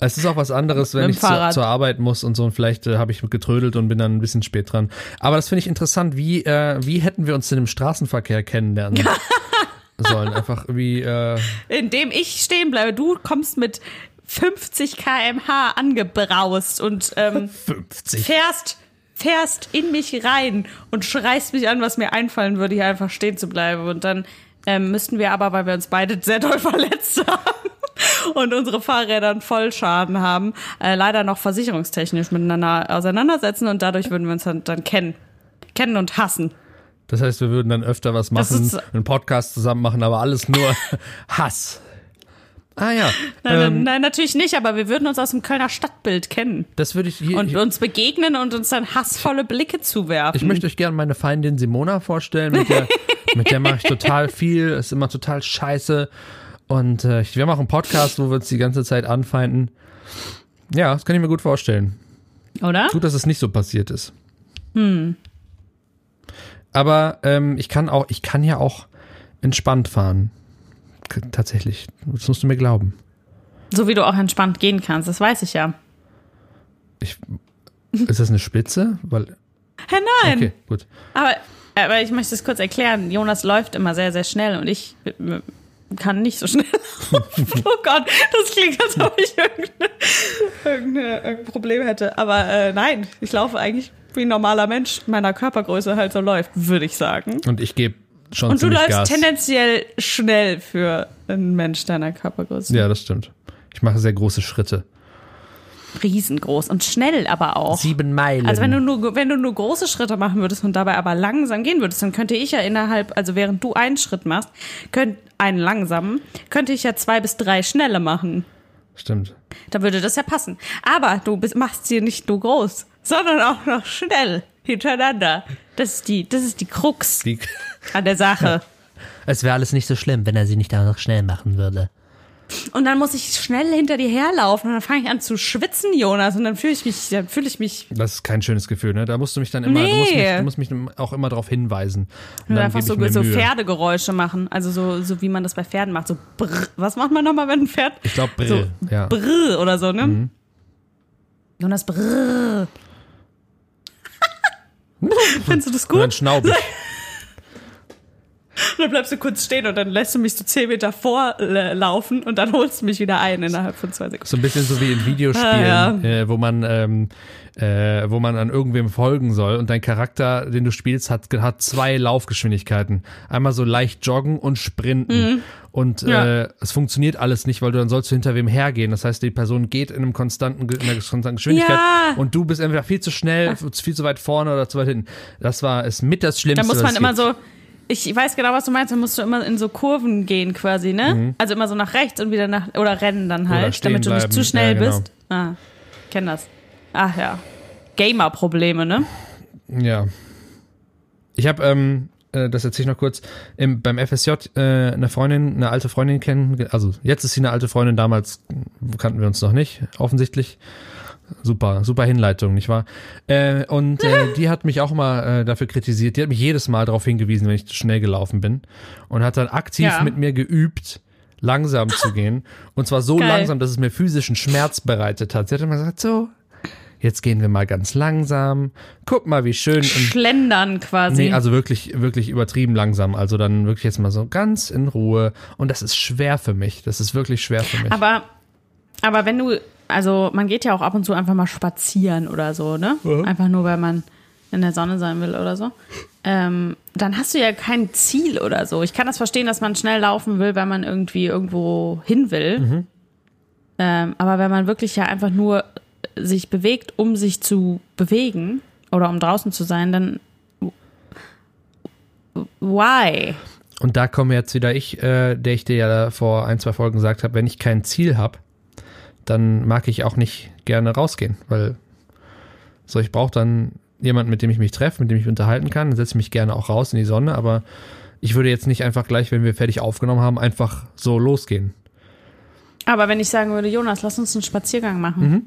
Speaker 3: Es ist auch was anderes, wenn ich zu,
Speaker 4: Fahrrad.
Speaker 3: zur Arbeit muss und so und vielleicht äh, habe ich getrödelt und bin dann ein bisschen spät dran. Aber das finde ich interessant. Wie, äh, wie hätten wir uns denn im Straßenverkehr kennenlernen (laughs) sollen? Einfach wie, äh,
Speaker 4: Indem ich stehen bleibe. Du kommst mit 50 kmh angebraust und ähm,
Speaker 3: 50.
Speaker 4: fährst, fährst in mich rein und schreist mich an, was mir einfallen würde, hier einfach stehen zu bleiben. Und dann ähm, müssten wir aber, weil wir uns beide sehr doll (laughs) verletzt haben (laughs) und unsere Fahrräder einen Vollschaden haben, äh, leider noch versicherungstechnisch miteinander auseinandersetzen und dadurch würden wir uns dann, dann kennen. Kennen und hassen.
Speaker 3: Das heißt, wir würden dann öfter was machen,
Speaker 4: ist-
Speaker 3: einen Podcast zusammen machen, aber alles nur (laughs) Hass. Ah ja,
Speaker 4: Nein,
Speaker 3: ähm,
Speaker 4: nein, natürlich nicht, aber wir würden uns aus dem Kölner Stadtbild kennen
Speaker 3: das würde ich hier.
Speaker 4: und uns begegnen und uns dann hassvolle Blicke zuwerfen.
Speaker 3: ich möchte euch gerne meine Feindin Simona vorstellen. Mit der, (laughs) mit der mache ich total viel. Ist immer total scheiße. Und äh, wir machen einen Podcast, wo wir uns die ganze Zeit anfeinden. Ja, das kann ich mir gut vorstellen.
Speaker 4: Oder?
Speaker 3: Gut, dass es nicht so passiert ist. Hm. Aber ähm, ich kann auch, ich kann ja auch entspannt fahren. K tatsächlich. Das musst du mir glauben.
Speaker 4: So wie du auch entspannt gehen kannst, das weiß ich ja.
Speaker 3: Ich, ist das eine Spitze? Weil,
Speaker 4: Hä, nein.
Speaker 3: okay, gut.
Speaker 4: Aber, aber ich möchte es kurz erklären. Jonas läuft immer sehr, sehr schnell und ich kann nicht so schnell. (laughs) Oh Gott, das klingt, als ob ich irgendeine, irgendeine, irgendein Problem hätte. Aber äh, nein, ich laufe eigentlich wie ein normaler Mensch meiner Körpergröße halt so läuft, würde ich sagen.
Speaker 3: Und ich gebe schon
Speaker 4: Und du läufst
Speaker 3: Gas.
Speaker 4: tendenziell schnell für einen Mensch deiner Körpergröße.
Speaker 3: Ja, das stimmt. Ich mache sehr große Schritte.
Speaker 4: Riesengroß und schnell aber auch.
Speaker 3: Sieben Meilen.
Speaker 4: Also wenn du nur wenn du nur große Schritte machen würdest und dabei aber langsam gehen würdest, dann könnte ich ja innerhalb, also während du einen Schritt machst, könnt einen langsamen, könnte ich ja zwei bis drei schnelle machen.
Speaker 3: Stimmt.
Speaker 4: Da würde das ja passen. Aber du bist, machst sie nicht nur groß, sondern auch noch schnell hintereinander. Das ist die, das ist die Krux
Speaker 3: Die,
Speaker 4: an der Sache. (laughs)
Speaker 1: Es wäre alles nicht so schlimm, wenn er sie nicht auch noch schnell machen würde.
Speaker 4: Und dann muss ich schnell hinter dir herlaufen und dann fange ich an zu schwitzen, Jonas, und dann fühle ich mich, dann fühle ich mich
Speaker 3: das ist kein schönes Gefühl, ne? Da musst du mich dann immer, du, musst mich,
Speaker 4: Nee.
Speaker 3: du musst mich auch immer darauf hinweisen. Und
Speaker 4: Und
Speaker 3: dann
Speaker 4: einfach so,
Speaker 3: ich
Speaker 4: so. Pferdegeräusche machen. Also so, so wie man das bei Pferden macht. So brr. Was macht man nochmal, wenn ein Pferd?
Speaker 3: Ich glaube, Brill.
Speaker 4: So
Speaker 3: ja.
Speaker 4: brr oder so, ne?
Speaker 3: Mhm.
Speaker 4: Jonas brr. (laughs) Findest du das
Speaker 3: Und dann
Speaker 4: gut?
Speaker 3: schnaub (laughs) ich. (laughs)
Speaker 4: dann bleibst du kurz stehen und dann lässt du mich so 10 Meter vorlaufen und dann holst du mich wieder ein innerhalb von zwei Sekunden.
Speaker 3: So ein bisschen so wie in Videospielen,
Speaker 4: Ah,
Speaker 3: äh, wo man ähm, äh, wo man an irgendwem folgen soll und dein Charakter, den du spielst, hat, hat zwei Laufgeschwindigkeiten. Einmal so leicht joggen und sprinten. Und
Speaker 4: Mhm. Ja.
Speaker 3: äh, es funktioniert alles nicht, weil du dann sollst du hinter wem hergehen. Das heißt, die Person geht in einem konstanten, in einer konstanten Geschwindigkeit
Speaker 4: Ja.
Speaker 3: und du bist entweder viel zu schnell, viel zu weit vorne oder zu weit hinten. Das war ist mit das Schlimmste.
Speaker 4: Da muss man
Speaker 3: es
Speaker 4: immer
Speaker 3: gibt.
Speaker 4: so, ich weiß genau, was du meinst, da musst du immer in so Kurven gehen quasi, ne?
Speaker 3: Mhm.
Speaker 4: Also immer so nach rechts und wieder nach, oder rennen dann halt, damit du nicht
Speaker 3: bleiben.
Speaker 4: zu schnell
Speaker 3: Ja, genau.
Speaker 4: bist. Ah, ich kenn das. Ach ja. Gamer-Probleme, ne?
Speaker 3: Ja. Ich habe, ähm, äh, das erzähle ich noch kurz, im, beim FSJ äh, eine Freundin, eine alte Freundin kennen, also jetzt ist sie eine alte Freundin, damals kannten wir uns noch nicht, offensichtlich. Super, super Hinleitung, nicht wahr? Äh, und äh, (laughs) die hat mich auch mal äh, dafür kritisiert. Die hat mich jedes Mal darauf hingewiesen, wenn ich zu schnell gelaufen bin. Und hat dann aktiv
Speaker 4: Ja.
Speaker 3: mit mir geübt, langsam zu (laughs) gehen. Und zwar so
Speaker 4: Geil.
Speaker 3: langsam, dass es mir physischen Schmerz bereitet hat. Sie hat immer gesagt, so, jetzt gehen wir mal ganz langsam. Guck mal, wie schön.
Speaker 4: Schlendern quasi.
Speaker 3: Nee, also wirklich, wirklich übertrieben langsam. Also dann wirklich jetzt mal so ganz in Ruhe. Und das ist schwer für mich. Das ist wirklich schwer für mich.
Speaker 4: aber, aber wenn du, also man geht ja auch ab und zu einfach mal spazieren oder so, ne? Einfach nur, weil man in der Sonne sein will oder so. Ähm, dann hast du ja kein Ziel oder so. Ich kann das verstehen, dass man schnell laufen will, weil man irgendwie irgendwo hin will. Ähm, aber wenn man wirklich ja einfach nur sich bewegt, um sich zu bewegen oder um draußen zu sein, dann why?
Speaker 3: Und da komme jetzt wieder ich, äh, der ich dir ja vor ein, zwei Folgen gesagt habe, wenn ich kein Ziel habe, dann mag ich auch nicht gerne rausgehen, weil so ich brauche dann jemanden, mit dem ich mich treffe, mit dem ich mich unterhalten kann, dann setze ich mich gerne auch raus in die Sonne, aber ich würde jetzt nicht einfach gleich, wenn wir fertig aufgenommen haben, einfach so losgehen.
Speaker 4: Aber wenn ich sagen würde, Jonas, lass uns einen Spaziergang machen,
Speaker 3: Dann,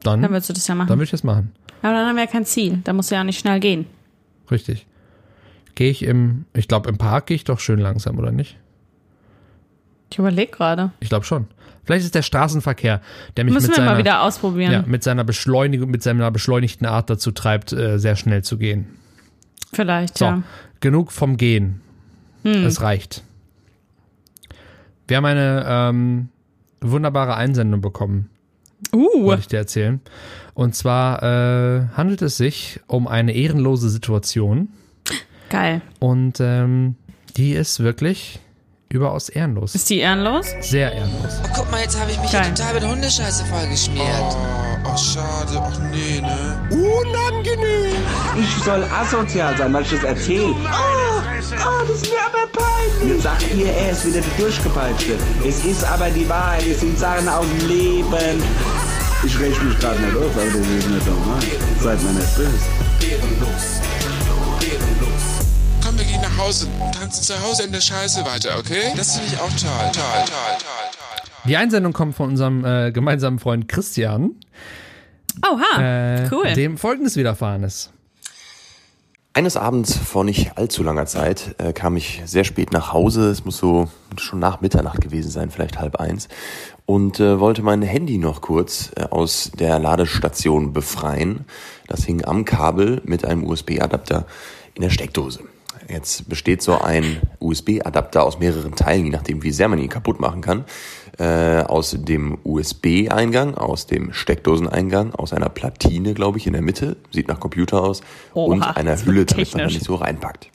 Speaker 4: dann
Speaker 3: dann
Speaker 4: würdest du das ja machen.
Speaker 3: würde ich das machen.
Speaker 4: Aber dann haben wir ja kein Ziel. Da musst du ja auch nicht schnell gehen.
Speaker 3: Richtig. Gehe ich im, ich glaube, im Park gehe ich doch schön langsam, oder nicht?
Speaker 4: Ich überlege gerade.
Speaker 3: Ich glaube schon. Vielleicht ist der Straßenverkehr, der mich
Speaker 4: Müssen
Speaker 3: mit
Speaker 4: wir
Speaker 3: seiner,
Speaker 4: mal wieder ausprobieren.
Speaker 3: ja, mit seiner Beschleunigung, mit seiner beschleunigten Art dazu treibt, äh, sehr schnell zu gehen.
Speaker 4: Vielleicht,
Speaker 3: So,
Speaker 4: ja.
Speaker 3: genug vom Gehen.
Speaker 4: Hm.
Speaker 3: Es reicht. Wir haben eine ähm, wunderbare Einsendung bekommen,
Speaker 4: Uh,
Speaker 3: wollte ich dir erzählen. Und zwar äh, handelt es sich um eine ehrenlose Situation
Speaker 4: geil.
Speaker 3: und ähm, die ist wirklich überaus ehrenlos.
Speaker 4: Ist die ehrenlos?
Speaker 3: Sehr ehrenlos.
Speaker 5: Oh, guck mal, jetzt habe ich mich
Speaker 4: Geil.
Speaker 5: hier total mit Hundescheiße vollgeschmiert.
Speaker 6: Oh, oh, schade. Ach nee, ne?
Speaker 7: Unangenehm.
Speaker 8: Ich soll asozial sein, weil ich das erzähle.
Speaker 7: Oh, oh, das ist mir aber peinlich.
Speaker 8: Jetzt sagt ihr, er ist wieder der Durchgepeitschte. Es ist aber die Wahrheit, es sind Sachen aus dem Leben. Ich rechne mich gerade nicht auf, aber das ist nicht normal. Seid mir nicht böse.
Speaker 6: Gehen nach Hause. Tanzen zu Hause in der Scheiße weiter, okay? Das finde ich auch toll, toll, toll, toll, toll.
Speaker 3: Die Einsendung kommt von unserem äh, gemeinsamen Freund Christian,
Speaker 4: Oha,
Speaker 3: äh,
Speaker 4: cool.
Speaker 3: dem folgendes widerfahren ist.
Speaker 9: Eines Abends vor nicht allzu langer Zeit äh, kam ich sehr spät nach Hause. Es muss so schon nach Mitternacht gewesen sein, vielleicht halb eins. Und äh, wollte mein Handy noch kurz äh, aus der Ladestation befreien. Das hing am Kabel mit einem USB-Adapter in der Steckdose. Jetzt besteht so ein USB-Adapter aus mehreren Teilen, je nachdem, wie sehr man ihn kaputt machen kann. Äh, aus dem USB-Eingang, aus dem Steckdoseneingang, aus einer Platine, glaube ich, in der Mitte, sieht nach Computer aus,
Speaker 4: Oha,
Speaker 9: und einer
Speaker 4: so
Speaker 9: Hülle, damit man da nicht so reinpackt.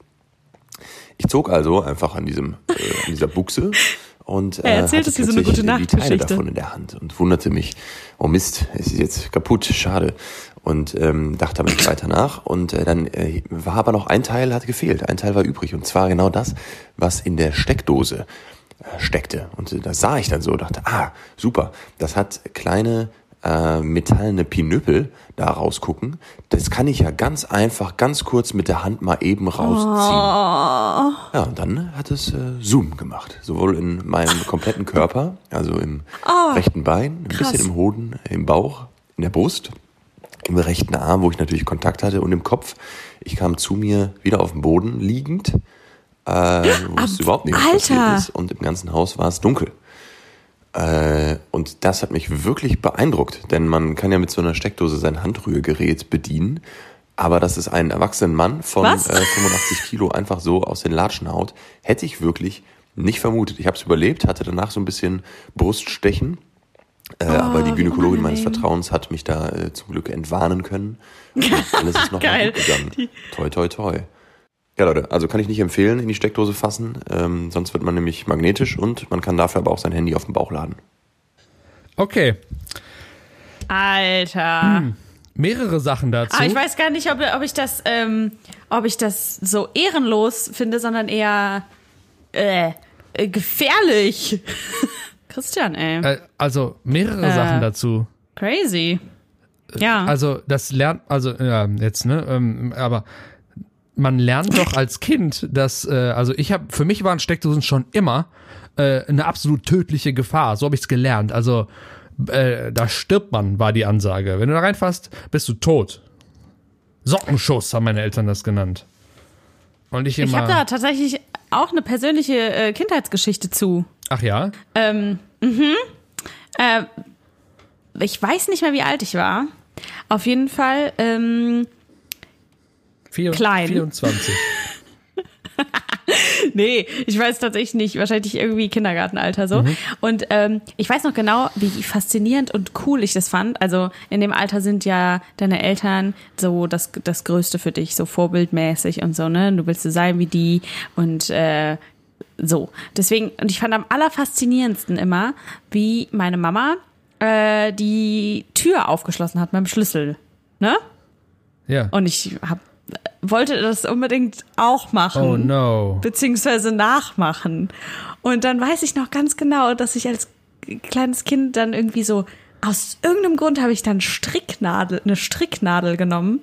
Speaker 9: Ich zog also einfach an diesem, äh, an dieser Buchse und äh,
Speaker 4: Er erzählt
Speaker 9: hatte
Speaker 4: so
Speaker 9: plötzlich
Speaker 4: gute
Speaker 9: die Teile davon in der Hand und wunderte mich, oh Mist, es ist jetzt kaputt, schade. Und ähm, dachte aber nicht weiter nach. Und äh, dann äh, war aber noch ein Teil, hat gefehlt. Ein Teil war übrig. Und zwar genau das, was in der Steckdose äh, steckte. Und äh, das sah ich dann so, dachte, ah, super, das hat kleine äh, metallene Pinöppel da rausgucken. Das kann ich ja ganz einfach, ganz kurz mit der Hand mal eben rausziehen. Ja, und dann hat es äh, Zoom gemacht. Sowohl in meinem kompletten Körper, also im rechten Bein, ein bisschen im Hoden, im Bauch, in der Brust, im rechten Arm, wo ich natürlich Kontakt hatte, und im Kopf. Ich kam zu mir wieder auf dem Boden liegend, äh, wusste überhaupt nicht, was
Speaker 4: Alter.
Speaker 9: passiert ist. Und im ganzen Haus war es dunkel. Äh, und das hat mich wirklich beeindruckt, denn man kann ja mit so einer Steckdose sein Handrührgerät bedienen. Aber dass es einen erwachsenen Mann von äh, 85 (laughs) Kilo einfach so aus den Latschen haut, hätte ich wirklich nicht vermutet. Ich habe es überlebt, hatte danach so ein bisschen Bruststechen. Äh, aber die
Speaker 4: Oh,
Speaker 9: Gynäkologin meines. Vertrauens hat mich da äh, zum Glück entwarnen können. Und alles ist noch (laughs)
Speaker 4: Geil.
Speaker 9: gut gegangen. Toi, toi, toi. Ja, Leute, also kann ich nicht empfehlen, in die Steckdose fassen. Ähm, sonst wird man nämlich magnetisch und man kann dafür aber auch sein Handy auf dem Bauch laden.
Speaker 3: Okay,
Speaker 4: Alter.
Speaker 3: mehrere Sachen dazu.
Speaker 4: Ah, ich weiß gar nicht, ob, ob ich das, ähm, ob ich das so ehrenlos finde, sondern eher äh, äh, gefährlich. (laughs) Christian, ey.
Speaker 3: äh, also mehrere
Speaker 4: Äh.
Speaker 3: Sachen dazu.
Speaker 4: Crazy. Ja.
Speaker 3: Also das lernt, also ja, jetzt ne, ähm, aber man lernt doch (laughs) als Kind, dass, äh, also ich habe, für mich waren Steckdosen schon immer äh, eine absolut tödliche Gefahr. So habe ich es gelernt. Also äh, da stirbt man, war die Ansage. Wenn du da reinfasst, bist du tot. Sockenschuss haben meine Eltern das genannt. Und ich
Speaker 4: ich
Speaker 3: immer.
Speaker 4: habe da tatsächlich auch eine persönliche äh, Kindheitsgeschichte zu.
Speaker 3: Ach ja,
Speaker 4: Ähm, mhm. Äh, ich weiß nicht mehr, wie alt ich war. Auf jeden Fall, ähm,
Speaker 3: vier,
Speaker 4: Klein.
Speaker 3: 24. (laughs)
Speaker 4: nee, ich weiß tatsächlich nicht. Wahrscheinlich irgendwie Kindergartenalter so. Und ähm, ich weiß noch genau, wie faszinierend und cool ich das fand. Also in dem Alter sind ja deine Eltern so das, das Größte für dich, so vorbildmäßig und so, ne? Du willst so sein wie die und äh, so. Deswegen, und ich fand am allerfaszinierendsten immer, wie meine Mama äh, die Tür aufgeschlossen hat mit dem Schlüssel. Ne?
Speaker 3: Ja.
Speaker 4: Und ich hab, wollte das unbedingt auch machen
Speaker 3: Oh no.
Speaker 4: beziehungsweise nachmachen. Und dann weiß ich noch ganz genau, dass ich als kleines Kind dann irgendwie so, aus irgendeinem Grund habe ich dann Stricknadel, eine Stricknadel genommen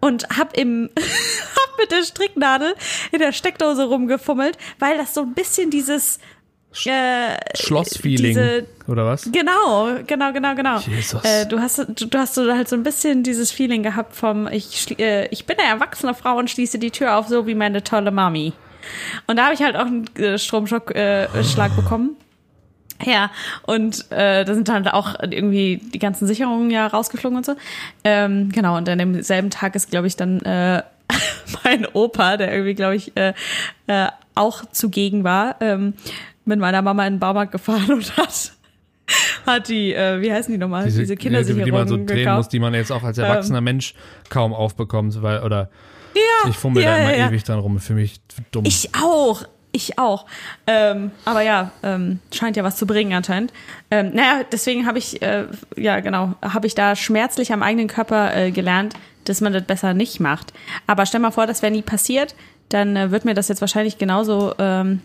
Speaker 4: und hab im, (laughs) hab mit der Stricknadel in der Steckdose rumgefummelt, weil das so ein bisschen dieses, äh,
Speaker 3: Schlossfeeling.
Speaker 4: diese-
Speaker 3: Oder was?
Speaker 4: Genau, genau, genau, genau.
Speaker 3: Jesus.
Speaker 4: Äh, du hast, du, du hast so halt so ein bisschen dieses Feeling gehabt vom, ich, äh, ich bin eine erwachsene Frau und schließe die Tür auf, so wie meine tolle Mami. Und da habe ich halt auch einen äh, Stromschlag äh, Schlag bekommen. Ja, und äh, da sind dann auch irgendwie die ganzen Sicherungen ja rausgeflogen und so. Ähm, genau, und an demselben Tag ist, glaube ich, dann äh, (laughs) mein Opa, der irgendwie, glaube ich, äh, äh, auch zugegen war, ähm, mit meiner Mama in den Baumarkt gefahren (laughs) und hat, hat die, äh, wie heißen die nochmal, diese,
Speaker 3: ja,
Speaker 4: Kindersicherungen
Speaker 3: die man so drehen
Speaker 4: gekauft.
Speaker 3: muss, die man jetzt auch als erwachsener Mensch kaum aufbekommt, weil, oder
Speaker 4: Ja,
Speaker 3: ich fummel
Speaker 4: ja,
Speaker 3: da immer
Speaker 4: ja.
Speaker 3: ewig dran rum, für mich dumm.
Speaker 4: Ich auch. Ich auch. Ähm, aber ja, ähm, scheint ja was zu bringen anscheinend. Ähm, naja, deswegen habe ich, äh, ja genau, habe ich da schmerzlich am eigenen Körper äh, gelernt, dass man das besser nicht macht. Aber stell mal vor, das wäre nie passiert, dann äh, wird mir das jetzt wahrscheinlich genauso ähm,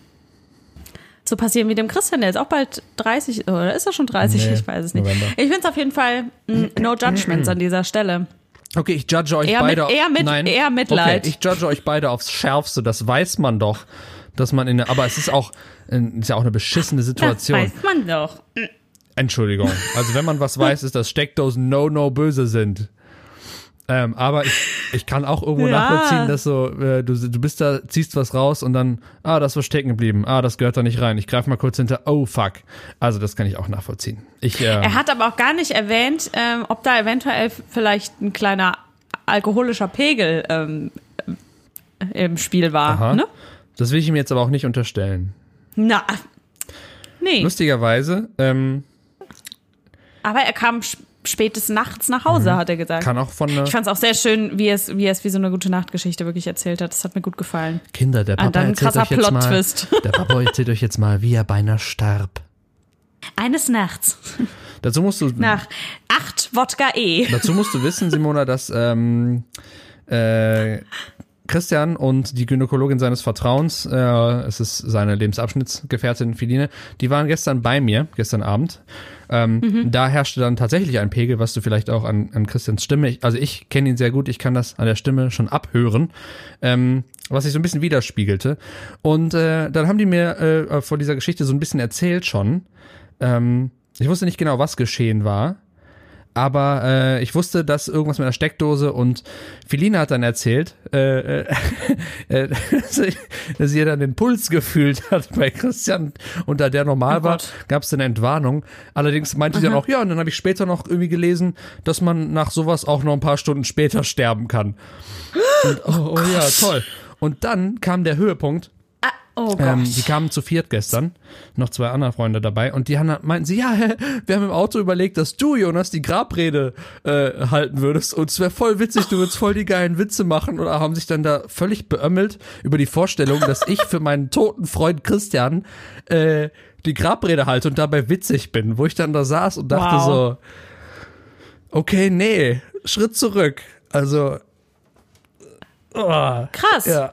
Speaker 4: so passieren wie dem Christian, der ist auch bald 30, oder ist er schon 30?
Speaker 3: Nee,
Speaker 4: ich weiß es nicht.
Speaker 3: November.
Speaker 4: Ich finde es auf jeden Fall mh, no judgments an dieser Stelle.
Speaker 3: Okay, ich judge euch
Speaker 4: Eher
Speaker 3: beide.
Speaker 4: mit- eher mit-
Speaker 3: Nein.
Speaker 4: eher Mitleid.
Speaker 3: Okay, ich judge euch beide aufs Schärfste. Das weiß man doch, dass man in. Aber es ist auch, äh, ist ja auch eine beschissene
Speaker 4: Das
Speaker 3: Situation.
Speaker 4: weiß man doch.
Speaker 3: Entschuldigung. Also wenn man was weiß, ist, dass Steckdosen no no böse sind. Ähm, aber ich, ich kann auch irgendwo
Speaker 4: Ja.
Speaker 3: nachvollziehen, dass so, äh, du, du bist da, ziehst was raus und dann, ah, das war stecken geblieben, ah, das gehört da nicht rein. Ich greife mal kurz hinter, oh fuck. Also das kann ich auch nachvollziehen. Ich, äh,
Speaker 4: Er hat aber auch gar nicht erwähnt, ähm, ob da eventuell vielleicht ein kleiner alkoholischer Pegel ähm, im Spiel war.
Speaker 3: aha.
Speaker 4: Ne?
Speaker 3: Das will ich ihm jetzt aber auch nicht unterstellen.
Speaker 4: Na, nee.
Speaker 3: Lustigerweise, ähm,
Speaker 4: Aber er kam sp- spätestens nachts nach Hause, hat er gesagt.
Speaker 3: Mhm. kann auch von
Speaker 4: Ich fand es auch sehr schön, wie es, wie es wie so eine gute Nachtgeschichte wirklich erzählt hat. Das hat mir gut gefallen.
Speaker 3: Kinder, der Papa
Speaker 4: Ah, dann
Speaker 3: erzählt
Speaker 4: krasser
Speaker 3: euch jetzt mal,
Speaker 4: Plot-Twist. (laughs)
Speaker 3: der Papa erzählt euch jetzt mal, wie er beinahe starb.
Speaker 4: Eines Nachts
Speaker 3: Dazu musst du,
Speaker 4: nach acht Wodka E.
Speaker 3: dazu musst du wissen, Simona, dass ähm, äh, Christian und die Gynäkologin seines Vertrauens, äh, es ist seine Lebensabschnittsgefährtin Filine, die waren gestern bei mir, gestern Abend. Ähm, Da herrschte dann tatsächlich ein Pegel, was du vielleicht auch an, an Christians Stimme, ich, also ich kenne ihn sehr gut, ich kann das an der Stimme schon abhören, ähm, was sich so ein bisschen widerspiegelte. Und äh, dann haben die mir äh, vor dieser Geschichte so ein bisschen erzählt schon. Ähm, ich wusste nicht genau, was geschehen war, aber äh, ich wusste, dass irgendwas mit der Steckdose und Feline hat dann erzählt, äh, äh, (laughs) äh, dass sie dann den Puls gefühlt hat bei Christian und da der normal
Speaker 4: Oh
Speaker 3: war, gab es eine Entwarnung. Allerdings meinte sie dann auch, ja, und dann habe ich später noch irgendwie gelesen, dass man nach sowas auch noch ein paar Stunden später sterben kann. (gasps) Und, oh, oh ja, toll. Und dann kam der Höhepunkt,
Speaker 4: Oh Gott.
Speaker 3: ähm, die kamen zu viert gestern, noch zwei andere Freunde dabei und die haben, meinten sie, ja, (laughs) wir haben im Auto überlegt, dass du, Jonas, die Grabrede äh, halten würdest und es wäre voll witzig, du würdest voll die geilen Witze machen oder haben sich dann da völlig beömmelt über die Vorstellung, dass ich für meinen toten Freund Christian äh, die Grabrede halte und dabei witzig bin, wo ich dann da saß und dachte
Speaker 4: Wow.
Speaker 3: so, okay, nee, Schritt zurück. Also, oh,
Speaker 4: Krass.
Speaker 3: ja.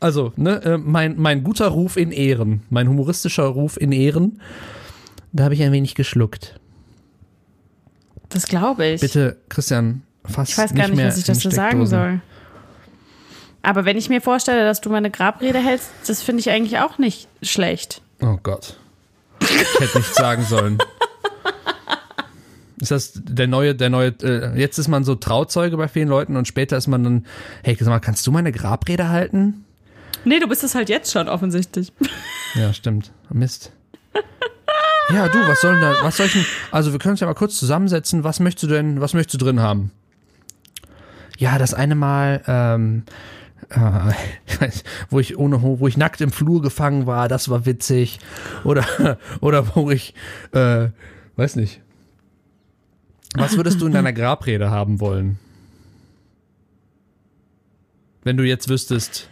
Speaker 3: Also, ne, äh, mein, mein guter Ruf in Ehren, mein humoristischer Ruf in Ehren, da habe ich ein wenig geschluckt.
Speaker 4: Das glaube ich.
Speaker 3: Bitte, Christian, fass
Speaker 4: Ich weiß gar nicht,
Speaker 3: mehr
Speaker 4: was ich dazu sagen soll. Aber wenn ich mir vorstelle, dass du meine Grabrede hältst, das finde ich eigentlich auch nicht schlecht.
Speaker 3: Oh Gott. Ich hätte nichts sagen sollen. Ist das der neue, der neue, äh, jetzt ist man so Trauzeuge bei vielen Leuten und später ist man dann, hey, sag mal, kannst du meine Grabrede halten?
Speaker 4: Nee, du bist es halt jetzt schon offensichtlich.
Speaker 3: Ja, stimmt. Mist. Ja, du, was soll denn da, was soll ich denn, also wir können uns ja mal kurz zusammensetzen, was möchtest du denn, was möchtest du drin haben? Ja, das eine Mal, ähm, äh, ich (laughs) weiß, wo ich ohne, wo ich nackt im Flur gefangen war, das war witzig. Oder, oder wo ich, äh, weiß nicht. Was würdest du in deiner Grabrede haben wollen? Wenn du jetzt wüsstest,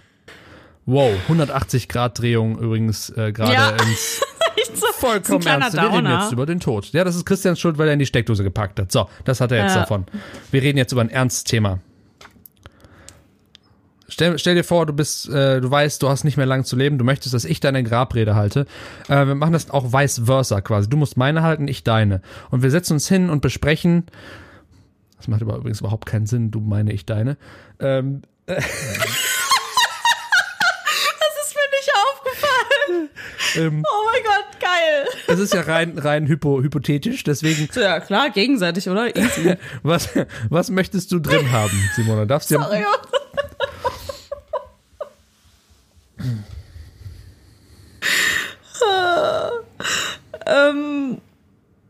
Speaker 3: wow, 180 Grad Drehung übrigens äh, gerade
Speaker 4: Ja.
Speaker 3: ins (laughs)
Speaker 4: so,
Speaker 3: vollkommen ernst. Wir reden jetzt über den Tod. Ja, das ist Christians Schuld, weil er in die Steckdose gepackt hat. So, das hat er jetzt
Speaker 4: Ja.
Speaker 3: davon. Wir reden jetzt über ein ernstes Thema. Stell, stell dir vor, du bist, äh, du weißt, du hast nicht mehr lange zu leben, du möchtest, dass ich deine Grabrede halte. Äh, wir machen das auch vice versa quasi. Du musst meine halten, ich deine. Und wir setzen uns hin und besprechen. Das macht aber übrigens überhaupt keinen Sinn, du meine, ich deine. Ähm,
Speaker 4: Das (laughs) (laughs)
Speaker 3: ähm,
Speaker 4: Oh mein Gott, geil.
Speaker 3: es ist ja rein, rein hypo, hypothetisch, deswegen
Speaker 4: So, Ja, klar, gegenseitig, oder? Easy. (laughs)
Speaker 3: Was, was möchtest du drin haben, Simona? Darfst du
Speaker 4: Sorry. (laughs) ähm,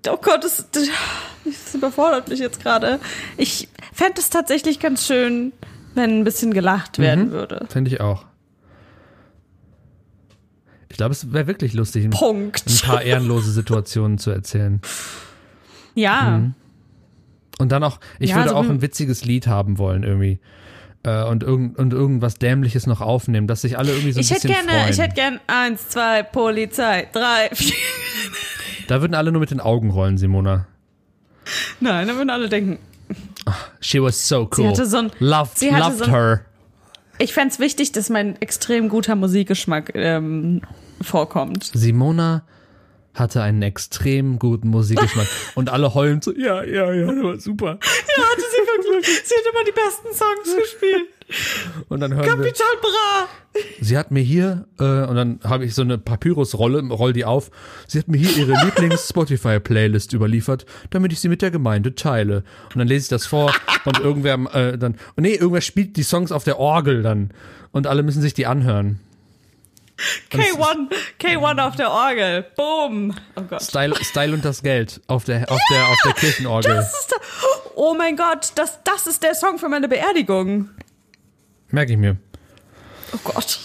Speaker 4: oh Gott, das, das, das überfordert mich jetzt gerade. Ich fände es tatsächlich ganz schön, wenn ein bisschen gelacht werden würde.
Speaker 3: Finde ich auch. Ich glaube, es wäre wirklich lustig, ein, ein
Speaker 4: Punkt.
Speaker 3: paar ehrenlose Situationen zu erzählen.
Speaker 4: Ja.
Speaker 3: Und dann auch, ich
Speaker 4: Ja,
Speaker 3: würde
Speaker 4: so
Speaker 3: auch
Speaker 4: ein-
Speaker 3: witziges Lied haben wollen irgendwie. Äh, und, irgend, und irgendwas Dämliches noch aufnehmen, dass sich alle irgendwie so ein
Speaker 4: Ich hätte
Speaker 3: bisschen
Speaker 4: gerne,
Speaker 3: freuen.
Speaker 4: ich hätte gerne eins, zwei, Polizei, drei, vier.
Speaker 3: da würden alle nur mit den Augen rollen, Simona.
Speaker 4: Nein, da würden alle denken.
Speaker 3: She was so
Speaker 4: Sie
Speaker 3: cool.
Speaker 4: hatte so ein-
Speaker 3: loved
Speaker 4: sie
Speaker 3: loved
Speaker 4: so ein-
Speaker 3: her.
Speaker 4: Ich fände es wichtig, dass mein extrem guter Musikgeschmack ähm, vorkommt.
Speaker 3: Simona hatte einen extrem guten Musikgeschmack. (laughs) und alle heulen so, ja, ja, ja, das war super. (laughs)
Speaker 4: Ja, hatte sie wirklich. Sie hat immer die besten Songs gespielt. (laughs)
Speaker 3: Und dann hören
Speaker 4: Kapital Bra.
Speaker 3: sie hat mir hier, äh, und dann habe ich so eine Papyrusrolle, roll die auf, sie hat mir hier ihre Lieblings-Spotify-Playlist überliefert, damit ich sie mit der Gemeinde teile. Und dann lese ich das vor und irgendwer äh, dann, oh nee, irgendwer spielt die Songs auf der Orgel dann und alle müssen sich die anhören. (laughs)
Speaker 4: K1, K1 auf der Orgel. Boom. Oh Gott.
Speaker 3: Style, Style und das Geld auf der, auf der, auf der Kirchenorgel.
Speaker 4: Das ist der, oh mein Gott, das, das ist der Song für meine Beerdigung.
Speaker 3: Merke ich mir.
Speaker 4: Oh Gott.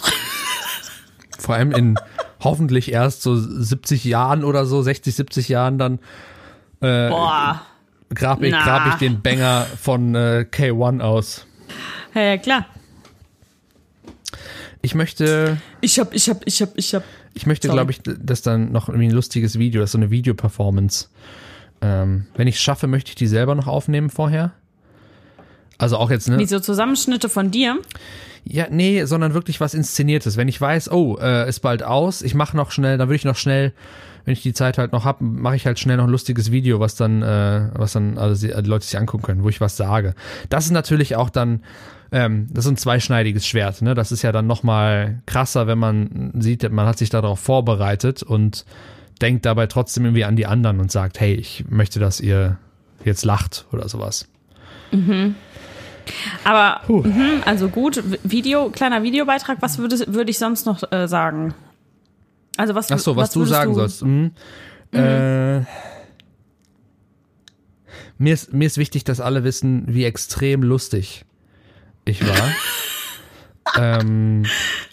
Speaker 3: Vor allem in hoffentlich erst so 70 Jahren oder so, 60, 70 Jahren dann äh,
Speaker 4: Boah.
Speaker 3: grab, ich,
Speaker 4: Na.
Speaker 3: grab ich den Banger von äh, K1 aus.
Speaker 4: Ja, klar.
Speaker 3: Ich möchte,
Speaker 4: Ich hab, ich hab, ich hab, ich hab.
Speaker 3: ich möchte, glaube ich, dass dann noch irgendwie ein lustiges Video, das ist so eine Videoperformance. Ähm, wenn ich schaffe, möchte ich die selber noch aufnehmen vorher. Also auch jetzt, ne?
Speaker 4: Wie so Zusammenschnitte von dir.
Speaker 3: Ja, nee, sondern wirklich was Inszeniertes. Wenn ich weiß, oh, äh, ist bald aus, ich mache noch schnell, dann würde ich noch schnell, wenn ich die Zeit halt noch hab, mache ich halt schnell noch ein lustiges Video, was dann, äh, was dann also die, die Leute sich angucken können, wo ich was sage. Das ist natürlich auch dann, ähm, das ist ein zweischneidiges Schwert. Ne? Das ist ja dann noch mal krasser, wenn man sieht, man hat sich darauf vorbereitet und denkt dabei trotzdem irgendwie an die anderen und sagt, hey, ich möchte, dass ihr jetzt lacht oder sowas.
Speaker 4: Aber, mhm, also gut, Video, kleiner Videobeitrag, was würde, würde ich sonst noch äh, sagen? Also was,
Speaker 3: Ach so, was, du
Speaker 4: würdest
Speaker 3: sagen sollst. Mhm. Äh, mir, ist, mir ist wichtig, dass alle wissen, wie extrem lustig ich war. (laughs) ähm,